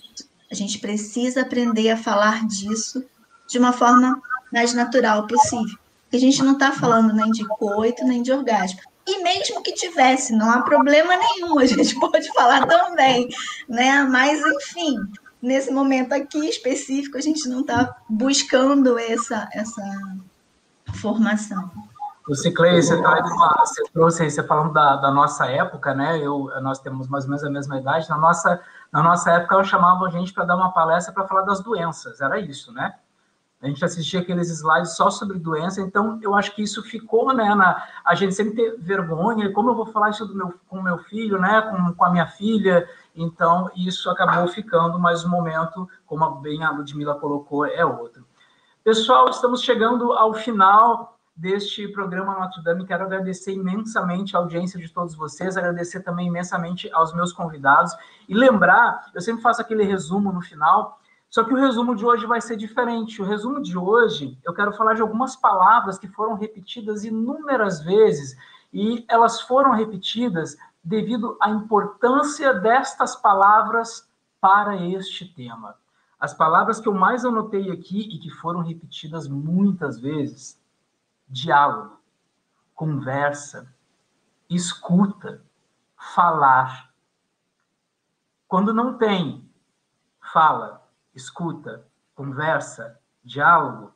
S5: A gente precisa aprender a falar disso de uma forma mais natural possível. Porque a gente não está falando nem de coito, nem de orgasmo. E mesmo que tivesse, não há problema nenhum, a gente [LAUGHS] pode falar também, né? Mas, enfim, nesse momento aqui específico, a gente não está buscando essa, essa formação.
S3: O Ciclei, você, você trouxe aí, você falando da, da, nossa época, né? Eu, nós temos mais ou menos a mesma idade. Na nossa, na nossa época, eu chamava a gente para dar uma palestra para falar das doenças, era isso, né? A gente assistia aqueles slides só sobre doença, então eu acho que isso ficou, né? Na, a gente sempre ter vergonha, como eu vou falar isso do meu, com o meu filho, né? Com, com a minha filha. Então, isso acabou ficando, mas o momento, como bem a Ludmilla colocou, é outro. Pessoal, estamos chegando ao final deste programa Notre Dame. Quero agradecer imensamente a audiência de todos vocês, agradecer também imensamente aos meus convidados e lembrar, eu sempre faço aquele resumo no final, só que o resumo de hoje vai ser diferente. O resumo de hoje, eu quero falar de algumas palavras que foram repetidas inúmeras vezes e elas foram repetidas devido à importância destas palavras para este tema. As palavras que eu mais anotei aqui e que foram repetidas muitas vezes: diálogo, conversa, escuta, falar. Quando não tem fala, escuta, conversa, diálogo,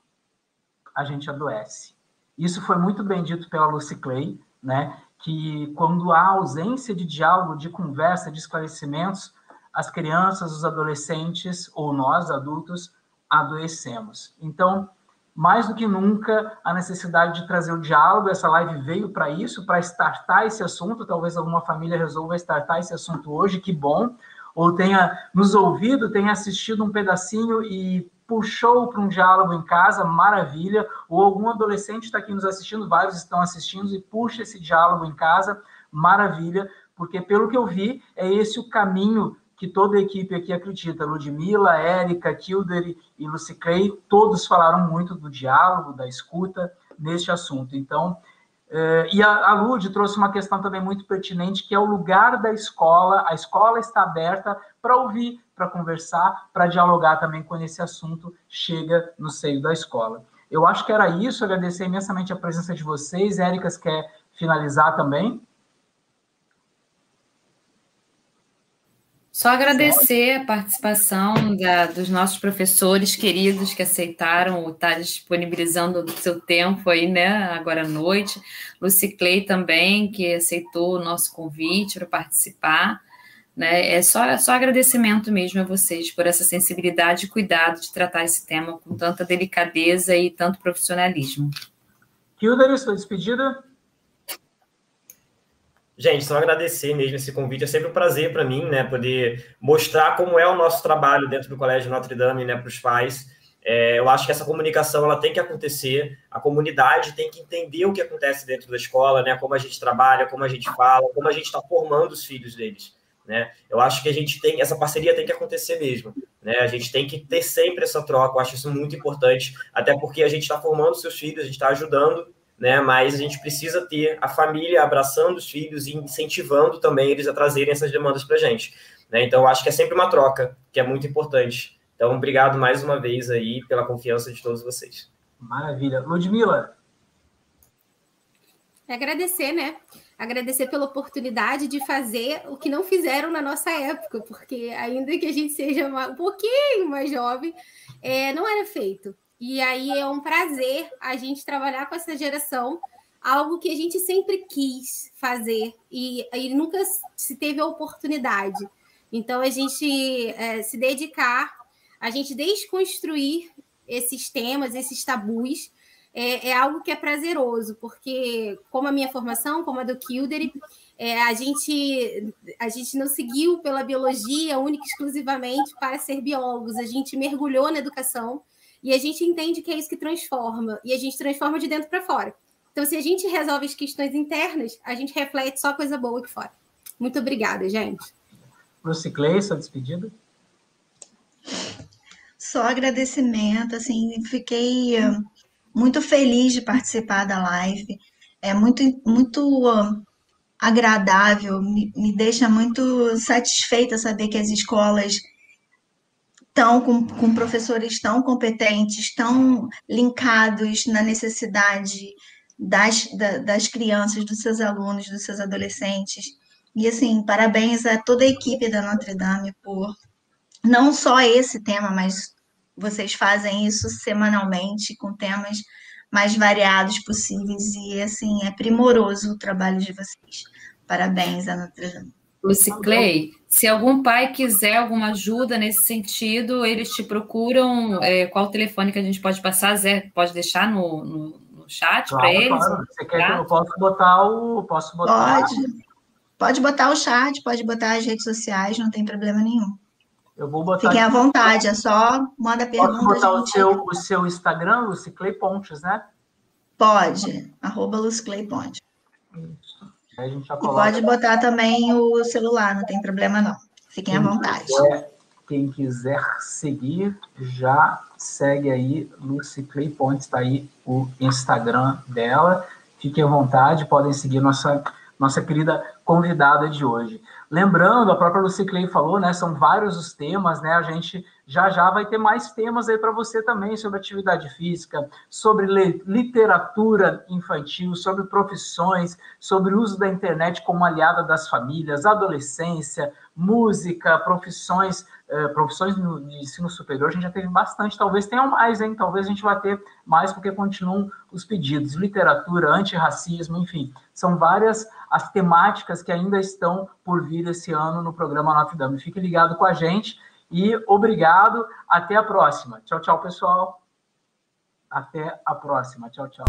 S3: a gente adoece. Isso foi muito bem dito pela Lucy Clay, né? Que quando há ausência de diálogo, de conversa, de esclarecimentos, as crianças, os adolescentes ou nós, adultos, adoecemos. Então, mais do que nunca, a necessidade de trazer o diálogo, essa live veio para isso, para startar esse assunto. Talvez alguma família resolva startar esse assunto hoje, que bom, ou tenha nos ouvido, tenha assistido um pedacinho e puxou para um diálogo em casa, maravilha, ou algum adolescente está aqui nos assistindo, vários estão assistindo e puxa esse diálogo em casa, maravilha, porque pelo que eu vi, é esse o caminho que toda a equipe aqui acredita. Ludmilla, Érica, Kilder e Lucy Clay, todos falaram muito do diálogo, da escuta neste assunto. Então, eh, e a, a Lud trouxe uma questão também muito pertinente, que é o lugar da escola. A escola está aberta para ouvir, para conversar, para dialogar também quando esse assunto chega no seio da escola. Eu acho que era isso, agradecer imensamente a presença de vocês. Érica, quer finalizar também?
S2: Só agradecer a participação da, dos nossos professores queridos que aceitaram estar tá disponibilizando o seu tempo aí, né, agora à noite. Lucy Clay também, que aceitou o nosso convite para participar. Né? É só, é só agradecimento mesmo a vocês por essa sensibilidade e cuidado de tratar esse tema com tanta delicadeza e tanto profissionalismo.
S3: Hilda, sua despedida?
S1: Gente, só agradecer mesmo esse convite. É sempre um prazer para mim, né, poder mostrar como é o nosso trabalho dentro do Colégio Notre Dame, né, para os pais. É, eu acho que essa comunicação ela tem que acontecer. A comunidade tem que entender o que acontece dentro da escola, né, como a gente trabalha, como a gente fala, como a gente está formando os filhos deles. Né? Eu acho que a gente tem essa parceria tem que acontecer mesmo, né? A gente tem que ter sempre essa troca. Eu acho isso muito importante, até porque a gente está formando seus filhos, a gente está ajudando né? Mas a gente precisa ter a família abraçando os filhos e incentivando também eles a trazerem essas demandas para a gente. Né? Então, eu acho que é sempre uma troca, que é muito importante. Então, obrigado mais uma vez aí pela confiança de todos vocês.
S3: Maravilha. Ludmila.
S4: É agradecer, né? Agradecer pela oportunidade de fazer o que não fizeram na nossa época, porque ainda que a gente seja um pouquinho mais jovem, é, não era feito. E aí é um prazer a gente trabalhar com essa geração, algo que a gente sempre quis fazer e, e nunca se teve a oportunidade. Então, a gente é, se dedicar, a gente desconstruir esses temas, esses tabus, é, é, algo que é prazeroso, porque, como a minha formação, como a do Kilder, é, a, gente, a gente não seguiu pela biologia única e exclusivamente para ser biólogos, a gente mergulhou na educação e a gente entende que é isso que transforma, e a gente transforma de dentro para fora. Então, se a gente resolve as questões internas, a gente reflete só coisa boa aqui fora. Muito obrigada, gente.
S3: Lucy Clay, sua despedida?
S5: Só agradecimento, assim, fiquei uh, muito feliz de participar da live. É muito, muito uh, agradável, me, me deixa muito satisfeita saber que as escolas estão com, com professores tão competentes, tão linkados na necessidade das, da, das crianças, dos seus alunos, dos seus adolescentes. E assim, parabéns a toda a equipe da Notre Dame por não só esse tema, mas vocês fazem isso semanalmente com temas mais variados possíveis e assim é primoroso o trabalho de vocês. Parabéns a Notre
S2: Clay, se algum pai quiser alguma ajuda nesse sentido, eles te procuram. É, qual o telefone que a gente pode passar? Zé, pode deixar no, no, no chat claro, para eles? Claro.
S3: Você quer que eu posso botar o. Posso
S5: botar... Pode. Pode botar o chat, pode botar as redes sociais, não tem problema nenhum.
S3: Eu vou botar.
S5: Fiquem à vontade, é só manda pergunta.
S3: Posso botar o seu, o seu Instagram, Lucy Clay Pontes, né?
S5: Pode, arroba Lucy Clay A gente já coloca... Pode botar também o celular, não tem problema não. Fiquem quem à vontade.
S3: Quiser, quem quiser seguir, já segue aí, Lucy Clay Pontes, está aí o Instagram dela. Fiquem à vontade, podem seguir nossa, nossa querida convidada de hoje. Lembrando, a própria Lucy Clay falou, né? São vários os temas, né? A gente já já vai ter mais temas aí para você também sobre atividade física, sobre literatura infantil, sobre profissões, sobre o uso da internet como aliada das famílias, adolescência, música, profissões, eh, profissões de ensino superior. A gente já teve bastante, talvez tenham mais, hein? Talvez a gente vai ter mais porque continuam os pedidos. Literatura, antirracismo, enfim, são várias as temáticas que ainda estão por vir esse ano no programa Notre Dame. Fique ligado com a gente. E obrigado. Até a próxima. Tchau, tchau, pessoal. Até a próxima. Tchau, tchau.